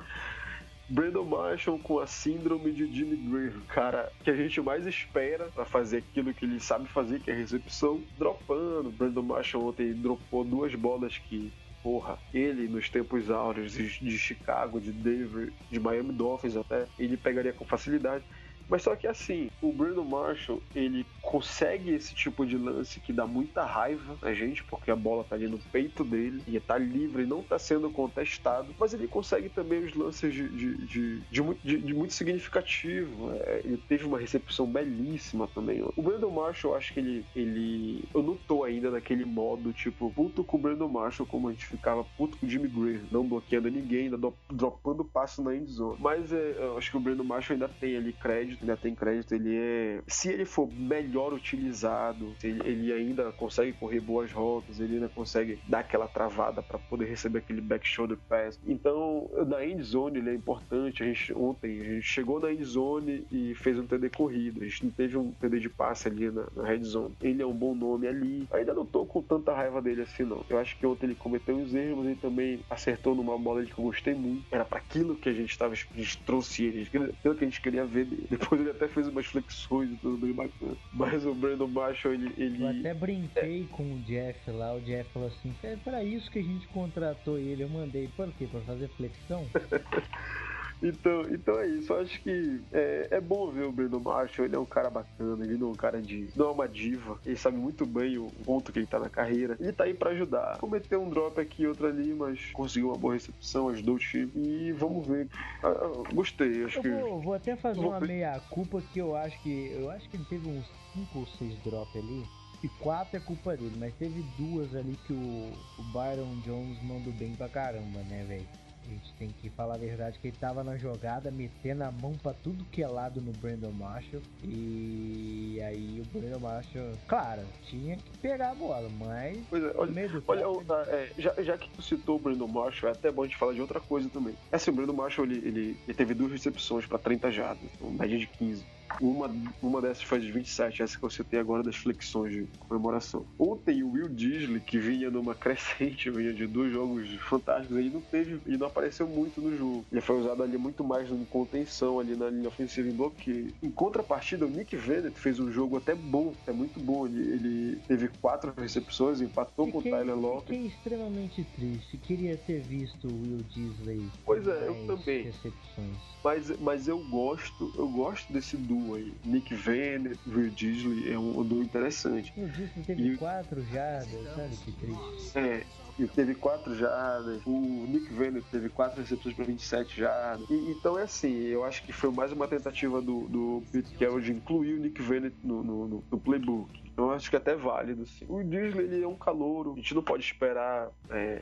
Brandon Marshall com a síndrome de Jimmy Graham, cara, que a gente mais espera para fazer aquilo que ele sabe fazer, que é recepção, dropando. Brandon Marshall ontem dropou duas bolas que porra, ele nos tempos áureos de Chicago, de Denver, de Miami Dolphins até, ele pegaria com facilidade. Mas só que assim, o Bruno Marshall, ele consegue esse tipo de lance que dá muita raiva na gente, porque a bola tá ali no peito dele e tá livre e não tá sendo contestado, mas ele consegue também os lances de, de, de, de muito, de, muito significativo. É, ele teve uma recepção belíssima também. O Brandon Marshall, eu acho que ele, ele. Eu não tô ainda naquele modo, tipo, puto com o Brandon Marshall, como a gente ficava puto com o Jimmy Graham, não bloqueando ninguém, ainda dropando passo na endzone. Mas é, eu acho que o Brandon Marshall ainda tem ali crédito crédito, ainda tem crédito, ele é. Se ele for melhor utilizado, ele, ele ainda consegue correr boas rotas, ele ainda consegue dar aquela travada para poder receber aquele back shoulder pass. Então, na end zone ele é importante. A gente ontem a gente chegou na end zone e fez um TD corrido. A gente teve um TD de passe ali na, na red zone. Ele é um bom nome ali. Ainda não tô com tanta raiva dele assim, não. Eu acho que ontem ele cometeu uns erros, mas ele também acertou numa bola que eu gostei muito. Era para aquilo que a gente tava. A gente trouxe ele, aquilo que a gente queria ver dele. Depois ele até fez umas flexões e tudo bem bacana. Mas o Brandon Marshall, ele. ele... Eu até brinquei é. com o Jeff lá. O Jeff falou assim: é para isso que a gente contratou ele. Eu mandei, por quê? Pra fazer flexão? Então, então é isso. Eu acho que é, é bom ver o Brandon Marshall. Ele é um cara bacana, ele não é um cara de. Não é uma diva. Ele sabe muito bem o ponto que ele tá na carreira. Ele tá aí para ajudar. Cometeu um drop aqui e outro ali, mas conseguiu uma boa recepção, ajudou o time. E vamos ver. Ah, ah gostei. Acho eu que. Vou, vou até fazer vou uma meia-culpa que eu acho que. Eu acho que ele teve uns 5 ou 6 drops ali e quatro é culpa dele, mas teve duas ali que o, o Byron Jones mandou bem pra caramba, né, velho? A gente tem que falar a verdade que ele tava na jogada, metendo a mão para tudo que é lado no Brandon Marshall. E aí o Brandon Marshall, claro, tinha que pegar a bola, mas. Pois é, olha, olha é, já, já que tu citou o Brandon Marshall, é até bom a gente falar de outra coisa também. É assim, o Brandon Marshall ele, ele, ele teve duas recepções para 30 jardas, uma média de 15. Uma, uma dessas foi de 27, essa que eu citei agora das flexões de comemoração. Ontem o Will Disley, que vinha numa crescente, vinha de dois jogos fantásticos, ele não teve e não apareceu muito no jogo. Ele foi usado ali muito mais em contenção, ali na linha ofensiva em bloqueio. Em contrapartida, o Nick Vennett fez um jogo até bom, é muito bom. Ele, ele teve quatro recepções, empatou fiquei, com o Tyler Lockett. Fiquei extremamente triste. Queria ter visto o Will Disley. Pois é, eu também. Recepções. Mas, mas eu gosto, eu gosto desse duo duo aí. Nick Vennett, Will Disley é um, um duo interessante. O Disley teve e... quatro jardas, sabe que triste. É, ele teve 4 jardas, o Nick Vennett teve 4 recepções para 27 jardas. E, então é assim, eu acho que foi mais uma tentativa do, do Pete Carroll de incluir o Nick Vennett no, no, no, playbook. Eu acho que é até válido, sim. O Disney, ele é um calouro. A gente não pode esperar é,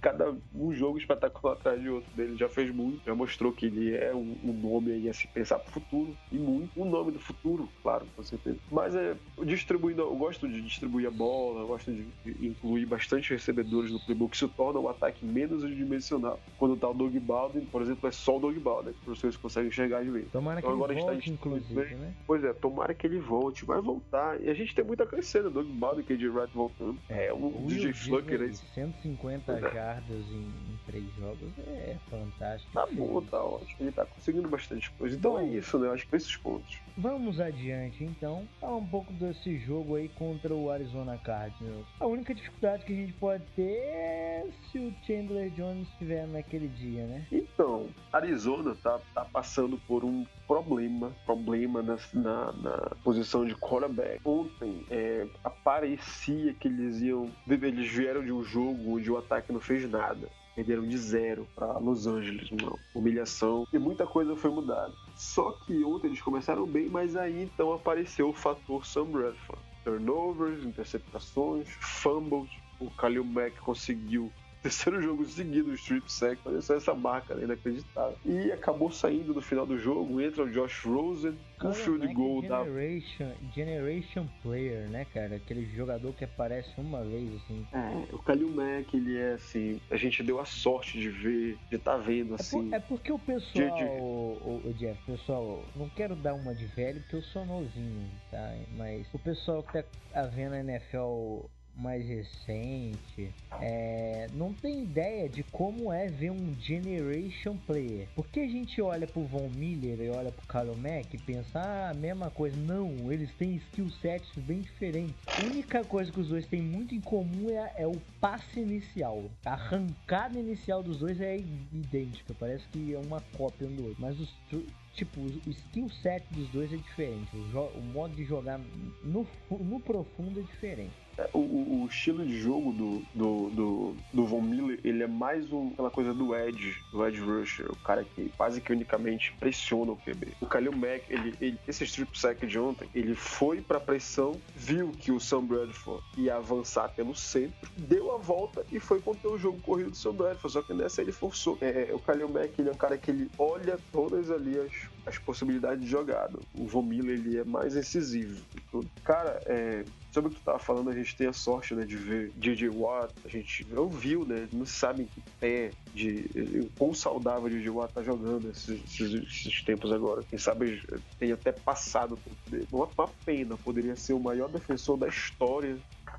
cada um jogo espetacular atrás de outro dele. Já fez muito, já mostrou que ele é um, um nome aí a se pensar pro futuro. E muito. Um nome do futuro, claro, com certeza. Mas é, distribuindo, eu gosto de distribuir a bola, eu gosto de incluir bastante recebedores no playbook. Isso torna o ataque menos dimensional. Quando tá o Doug Baldwin, por exemplo, é só o Doug Baldwin, para vocês conseguem enxergar de vez. Tomara então, que agora ele volte, tá inclusive, né? Pois é, tomara que ele volte, vai voltar. E a gente tem muito a crescer, né? Doug Baldwin, KJ Wright voltando. É, um DJ Flucker aí. 150 é. Jardas em, em, três jogos é fantástico. Tá bom, tá ótimo. Ele tá conseguindo bastante coisa. Então é isso, né? Eu acho que esses pontos. Vamos adiante, então. Falar um pouco desse jogo aí contra o Arizona Cardinals. A única dificuldade que a gente pode ter é se o Chandler Jones estiver naquele dia, né? Então, Arizona tá, tá passando por um problema, problema na, na, na posição de quarterback. Ontem é, aparecia que eles iam, eles vieram de um jogo onde o ataque não fez nada perderam de zero para Los Angeles, uma humilhação e muita coisa foi mudada. Só que ontem eles começaram bem, mas aí então apareceu o fator Sam Bradford. Turnovers, interceptações, fumbles. O Kalil Mack conseguiu terceiro jogo seguido, strip sack, olha só essa marca né, inacreditável. E acabou saindo no final do jogo, entra o Josh Rosen, o field goal da... Generation, generation player, né, cara? Aquele jogador que aparece uma vez, assim. É, o Kalil Mack, ele é assim, a gente deu a sorte de ver, de estar tá vendo, assim. É, por, é, porque o pessoal, de, de... O, o, Jeff, pessoal, não quero dar uma de velho, porque eu sou novinho, tá? Mas o pessoal que tá vendo a NFL mais recente, é, não tem ideia de como é ver um Generation Player. Porque a gente olha pro Von Miller e olha pro Carlo Mack e pensa, ah, mesma coisa. Não, eles têm skill sets bem diferentes. A única coisa que os dois têm muito em comum é, é o passe inicial. A arrancada inicial dos dois é idêntica, parece que é uma cópia um do outro. Mas os tipo, o skill set dos dois é diferente. O, o modo de jogar no, no profundo é diferente. É, o, o, estilo de jogo do, do, do, do, Von Miller, ele é mais um, aquela coisa do Edge, do Edge Rusher, o cara que quase que unicamente pressiona o QB. O Kalil Mack, ele, ele, esse strip sack de ontem, ele foi pra pressão, viu que o Sam Bradford ia avançar pelo centro, deu a volta e foi conter o jogo corrido do Sam Bradford, só que nessa ele forçou. É, o Kalil Mack, ele é um cara que ele olha todas ali as, as possibilidades de jogada. O Von Miller, ele é mais incisivo. Cara, é, sobre o que tu tava falando, a gente tem a sorte, né, de ver DJ Watt, a gente ouviu, né, não sabe que pé de quão saudável DJ Watt tá jogando esses, esses, esses, tempos agora. Quem sabe tem até passado. Uma, uma pena, poderia ser o maior defensor da história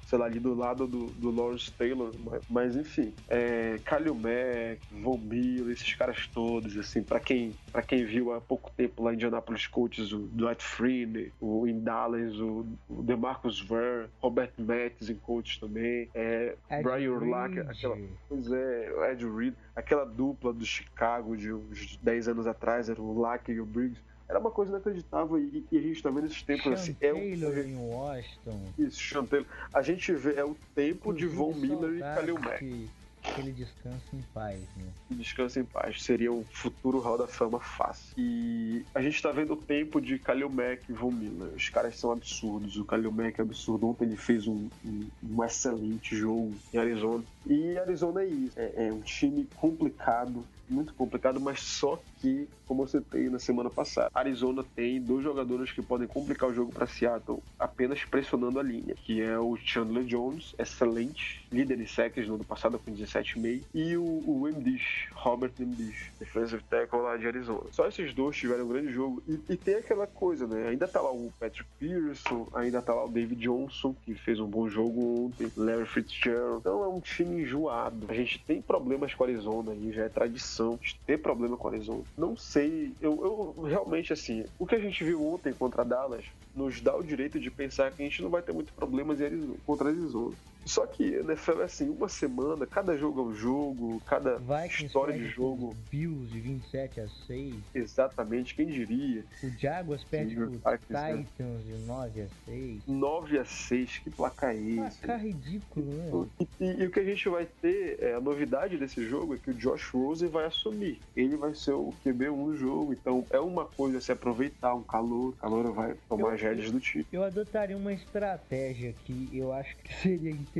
sei lá, ali do lado do, do Lawrence Taylor, mas, mas enfim, é, Kalil Mack, Von Miller, esses caras todos, assim, para quem, pra quem viu há pouco tempo lá em Indianapolis Colts, o Dwight Freeney, o em Dallas, o, o DeMarcus Ver, Robert Metz em Colts também, é, Brian Urlacher, aquela, pois é, Ed Reed, aquela dupla do Chicago de uns 10 anos atrás, era o Lack e o Briggs, era uma coisa inacreditável e, e a gente tá vendo esses tempos Sean assim. É o, em Washington. Isso, Sean Taylor. A gente vê, é o tempo de Von Miller e Kalil Mack. Que ele descansa em paz, né? Descansa em paz. Seria um futuro Hall da Fama fácil. E a gente tá vendo o tempo de Kalil Mack e Von Miller. Os caras são absurdos. O Kalil Mack é absurdo. Ontem ele fez um, um, um excelente jogo em Arizona. E Arizona é isso. É, é um time complicado, muito complicado, mas só que, como você tem na semana passada, Arizona tem dois jogadores que podem complicar o jogo para Seattle apenas pressionando a linha, que é o Chandler Jones, excelente, líder em sacks no ano passado com 17,5, e o, o Mdish, Robert Mdish, defensive tackle lá de Arizona. Só esses dois tiveram um grande jogo e, e, tem aquela coisa, né? Ainda tá lá o Patrick Pearson, ainda tá lá o David Johnson, que fez um bom jogo ontem, Larry Fitzgerald. Então é um time enjoado. A gente tem problemas com a Arizona aí, já é tradição de ter problema com a Arizona não sei. Eu, eu realmente, assim, o que a gente viu ontem contra Dallas nos dá o direito de pensar que a gente não vai ter muitos problemas contra a Arizona. Só que NFL é assim, uma semana, cada jogo é um jogo, cada Vikings história de jogo. Bills de 27 a 6. Exatamente, quem diria? O Jaguars perde pro Titans de 9 a 6. 9 a 6, que placar é esse? Placar ridículo, né? E, e, e, o que a gente vai ter, é, a novidade desse jogo é que o Josh Rosen vai assumir. Ele vai ser o QB1 do jogo, então é uma coisa se aproveitar, um calor, o calor vai tomar as rédeas do time. Eu adotaria uma estratégia que eu acho que seria interessante.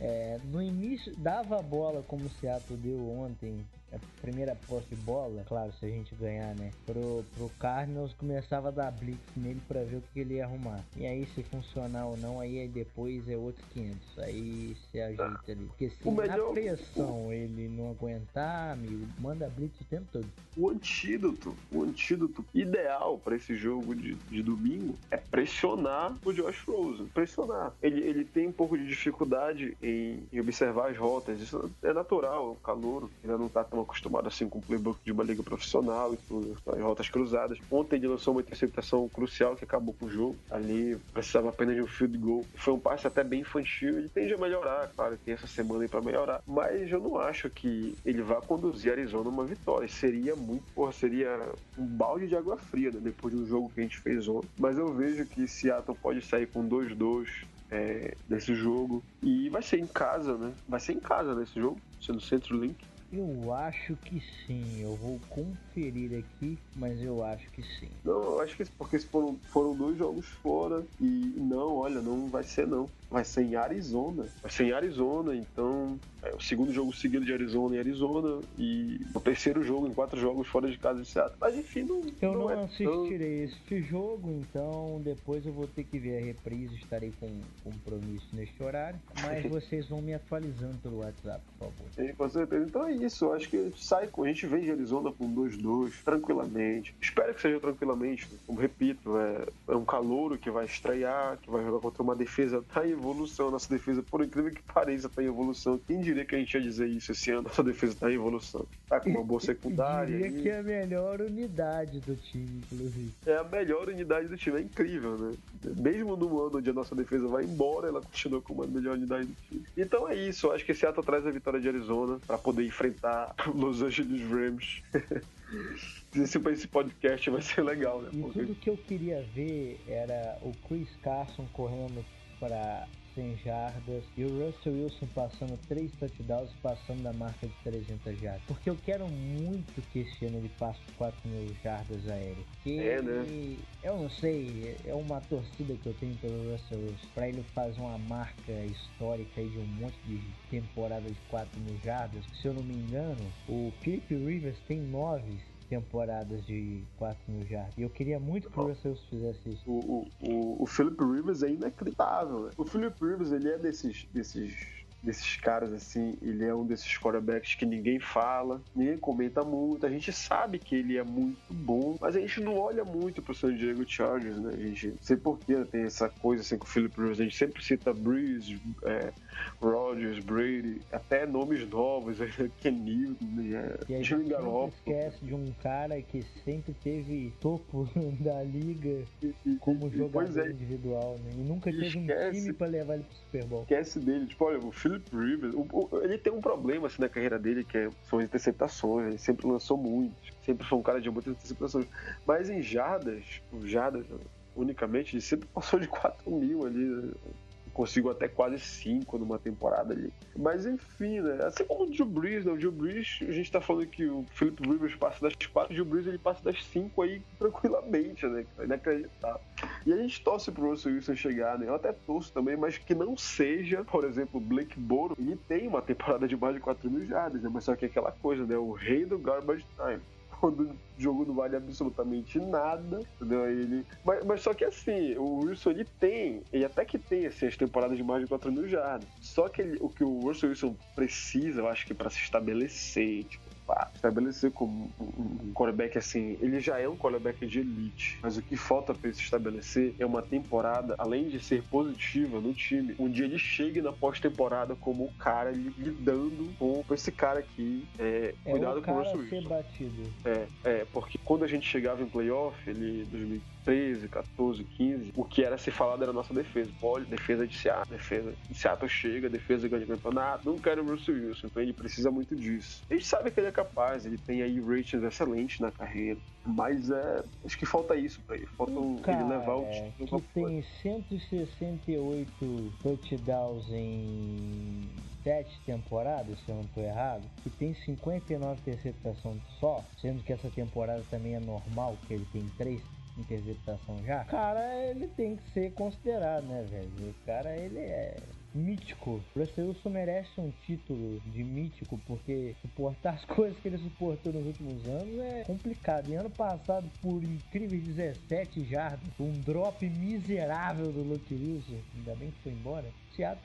É, no início, dava a bola como o Seattle deu ontem a primeira posse de bola, claro, se a gente ganhar, né? Pro, pro Cardinals começava a dar blitz nele para ver o que ele ia arrumar. E aí, se funcionar ou não, aí depois é outros 500. Aí se ajeita ali. Porque se melhor... na pressão ele não aguentar, amigo, manda blitz o tempo todo. O antídoto, o antídoto ideal para esse jogo de, de domingo é pressionar o Josh Rosen. Pressionar. Ele, ele tem um pouco de dificuldade em, em observar as rotas. Isso é natural, o calor ainda não tá tão acostumado assim com o playbook de uma liga profissional e tudo, as rotas cruzadas. Ontem ele lançou uma interceptação crucial que acabou com o jogo. Ali precisava apenas de um field goal. Foi um passe até bem infantil. Ele tende a melhorar, claro, tem essa semana aí pra melhorar. Mas eu não acho que ele vá conduzir a Arizona a uma vitória. Seria muito, porra, seria um balde de água fria, né? Depois de um jogo que a gente fez ontem. Mas eu vejo que Seattle pode sair com 2-2 é, desse jogo. E vai ser em casa, né? Vai ser em casa nesse jogo, sendo Centro Link. Eu acho que sim, eu vou conferir aqui, mas eu acho que sim. Não, eu acho que porque foram, foram dois jogos fora e não, olha, não vai ser não. Vai ser em Arizona. Vai ser em Arizona, então É o segundo jogo seguido de Arizona em Arizona e o terceiro jogo em quatro jogos fora de casa em Seattle. Mas enfim, não. Eu não, não é assistirei esse jogo, então depois eu vou ter que ver a reprise, estarei com compromisso neste horário. Mas vocês vão me atualizando pelo WhatsApp, por favor. Com certeza. Então é isso. Eu acho que sai, a gente vem de Arizona com 2-2, tranquilamente. Espero que seja tranquilamente. Como repito, é, é um calouro que vai estrear, que vai jogar contra uma defesa tá em evolução. Nossa defesa, por incrível que pareça, tá em evolução. Quem diria que a gente ia dizer isso esse ano? Nossa defesa tá em evolução. Tá com uma boa secundária. Eu diria que é a melhor unidade do time, inclusive. É a melhor unidade do time. É incrível, né? Mesmo no ano onde a nossa defesa vai embora, ela continua com uma melhor unidade do time. Então é isso. Eu acho que esse ato traz a vitória de Arizona para poder enfrentar Los Angeles Rams. esse, esse podcast vai ser legal, né? E Porque... tudo que eu queria ver era o Chris Carson correndo para 100 jardas e o Russell Wilson passando 3 touchdowns e passando da marca de 300 jardas. Porque eu quero muito que esse ano ele passe 4 mil jardas aéreas. É, né? Eu não sei, é uma torcida que eu tenho pelo Russell Wilson. Pra ele fazer uma marca histórica de um monte de temporada de 4 mil jardas. Se eu não me engano, o Philip Rivers tem 9 temporadas de 4 mil jardas. E eu queria muito que o Russell fizesse isso. O, o, o, Philip Rivers é inacreditável. Né? O Philip Rivers, ele é desses, desses desses caras assim, ele é um desses quarterbacks que ninguém fala, ninguém comenta muito. A gente sabe que ele é muito bom, mas a gente não olha muito pro San Diego Chargers, né? A gente não sei por que tem essa coisa assim com o Philip Rivers. A gente sempre cita Breeze, é, Rodgers, Brady, até nomes novos, Ken Newton, né? E a gente esquece de um cara que sempre teve topo da liga como jogador é. individual, né? E nunca teve esquece, um time para levar ele pro Super Bowl. Esquece dele, tipo, olha, o Philip Rivers, o, o, ele tem um problema assim na carreira dele que é, são as interceptações, ele sempre lançou muito, sempre foi um cara de muitas interceptações, mas em jardas, jardas unicamente, ele sempre passou de 4 mil ali consigo até quase 5 numa temporada ali. Mas enfim, né? Assim como o Drew Brees, né? O Drew Brees, a gente tá falando que o Philip Rivers passa das 4, o Drew Brees ele passa das 5 aí tranquilamente, né? É inacreditável. E a gente torce pro Russell Wilson chegar, né? Eu até torço também, mas que não seja, por exemplo, Blake Boro. Ele tem uma temporada de mais de 4 mil jardas, né? Mas só que é aquela coisa, né? O rei do garbage time quando o jogo não vale absolutamente nada, entendeu? Ele... Mas, mas só que assim, o Wilson ele tem, ele até que tem assim, as temporadas de mais de 4 mil jardas. Só que ele, o que o Russell Wilson precisa, eu acho que para se estabelecer, tipo, estabelecer como um quarterback assim, ele já é um quarterback de elite, mas o que falta para ele se estabelecer é uma temporada, além de ser positiva no time, um dia ele chegue na pós-temporada como o cara lidando com esse cara aqui, é, é cuidado com o Russell Wilson. batido. É, é, porque quando a gente chegava em playoff, ele 2013, 14, 15, o que era se falado era a nossa defesa. Pode, defesa de Seattle, defesa de Seattle chega, defesa ganha campeonato, não quero o Russell Wilson, então ele precisa muito disso. A gente sabe que ele é capaz, ele tem aí ratings excelentes na carreira. Mas é, acho que falta isso pra ele. Falta um, cara, ele levar o time. Que tem 168 touchdowns em sete temporadas, se eu não estou errado, que tem 59 interceptações só, sendo que essa temporada também é normal, que ele tem três interceptações já, cara, ele tem que ser considerado, né, velho? O cara, ele é mítico. O Wilson merece um título de mítico, porque suportar as coisas que ele suportou nos últimos anos é complicado. E ano passado, por incríveis 17 jardas, um drop miserável do Luke Wilson, ainda bem que foi embora.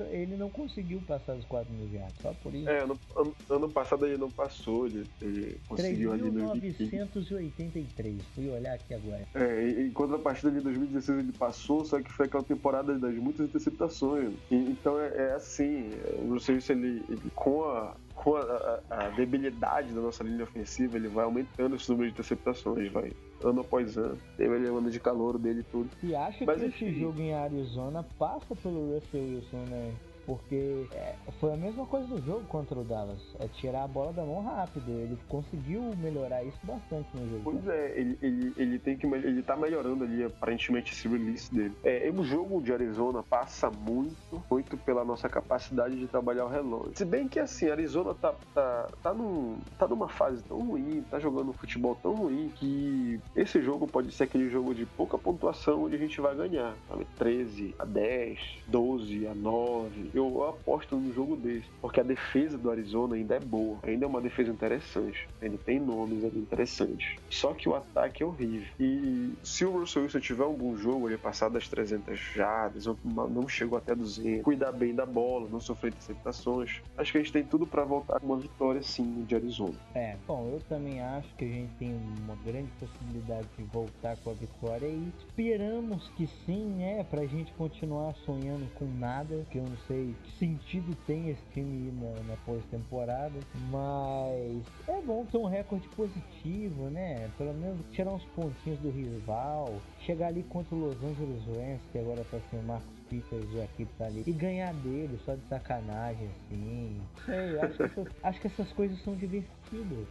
Ele não conseguiu passar os 4 mil jardas, só por isso. É, ano, ano, ano passado ele não passou, ele, ele conseguiu ali no 983, fui olhar aqui agora. É, em contrapartida de 2016 ele passou, só que foi aquela temporada das muitas interceptações. E, então é, é assim, o Russell ele, ele com a com a, a, debilidade da nossa linha ofensiva, ele vai aumentando esse número de interceptações, vai ano após ano. Teve ele ano de calor dele e tudo. E acho Mas, que enfim... esse jogo em Arizona passa pelo Russell Wilson, né? Porque é, foi a mesma coisa do jogo contra o Dallas. É tirar a bola da mão rápido. Ele conseguiu melhorar isso bastante no jogo. Pois é, ele, ele, ele tem que ele tá melhorando ali aparentemente esse release dele. É, o jogo de Arizona passa muito, muito pela nossa capacidade de trabalhar o relógio. Se bem que assim, Arizona tá, tá, tá, num, tá numa fase tão ruim, tá jogando um futebol tão ruim que esse jogo pode ser aquele jogo de pouca pontuação onde a gente vai ganhar. Sabe? 13 a 10, 12 a 9 eu aposto num jogo desse, porque a defesa do Arizona ainda é boa, ainda é uma defesa interessante, ainda tem nomes interessantes. Só que o ataque é horrível. E se o Russell Wilson tiver um bom jogo, ele passar das 300 jardas, não chegou até 200, cuidar bem da bola, não sofrer interceptações, acho que a gente tem tudo para voltar com uma vitória sim de Arizona. É, bom, eu também acho que a gente tem uma grande possibilidade de voltar com a vitória e esperamos que sim, né, pra gente continuar sonhando com nada, que eu não sei que sentido tem esse time na, na pós-temporada, mas é bom ter um recorde positivo, né, pelo menos tirar uns pontinhos do rival, chegar ali contra o Los Angeles Rams, que agora tá sem o Marcos Peters e a equipe tá ali, e ganhar dele só de sacanagem, assim. Sei, acho que essas, acho que essas coisas são divertidas.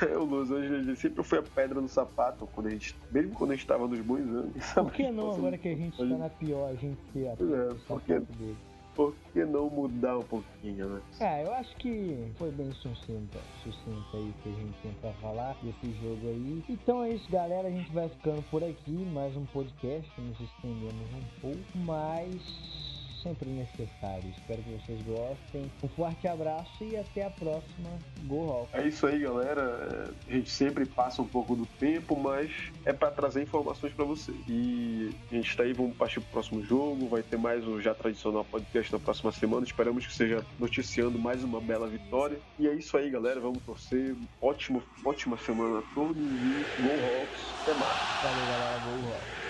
o Los Angeles sempre foi a pedra no sapato, quando a gente, mesmo quando a gente tava nos bons anos. Por que não, agora que a gente tá na pior, a gente ser a pedra é, sapato dele? Por que não mudar um pouquinho, né? Ah, eu acho que foi bem sucinta, sucinta aí que a gente tem pra falar desse jogo aí. Então é isso, galera. A gente vai ficando por aqui. Mais um podcast. Nos estendemos um pouco, mas sempre necessário. Espero que vocês gostem. Um forte abraço e até a próxima. Go Rock. É isso aí, galera. A gente sempre passa um pouco do tempo, mas é para trazer informações para você. E a gente está aí, vamos partir pro próximo jogo. Vai ter mais o já tradicional podcast na próxima semana. Esperamos que seja noticiando mais uma bela vitória. E é isso aí, galera. Vamos torcer. Ótimo, ótima semana a todos e Go Rocks. Até mais. Valeu, galera. Go Rocks.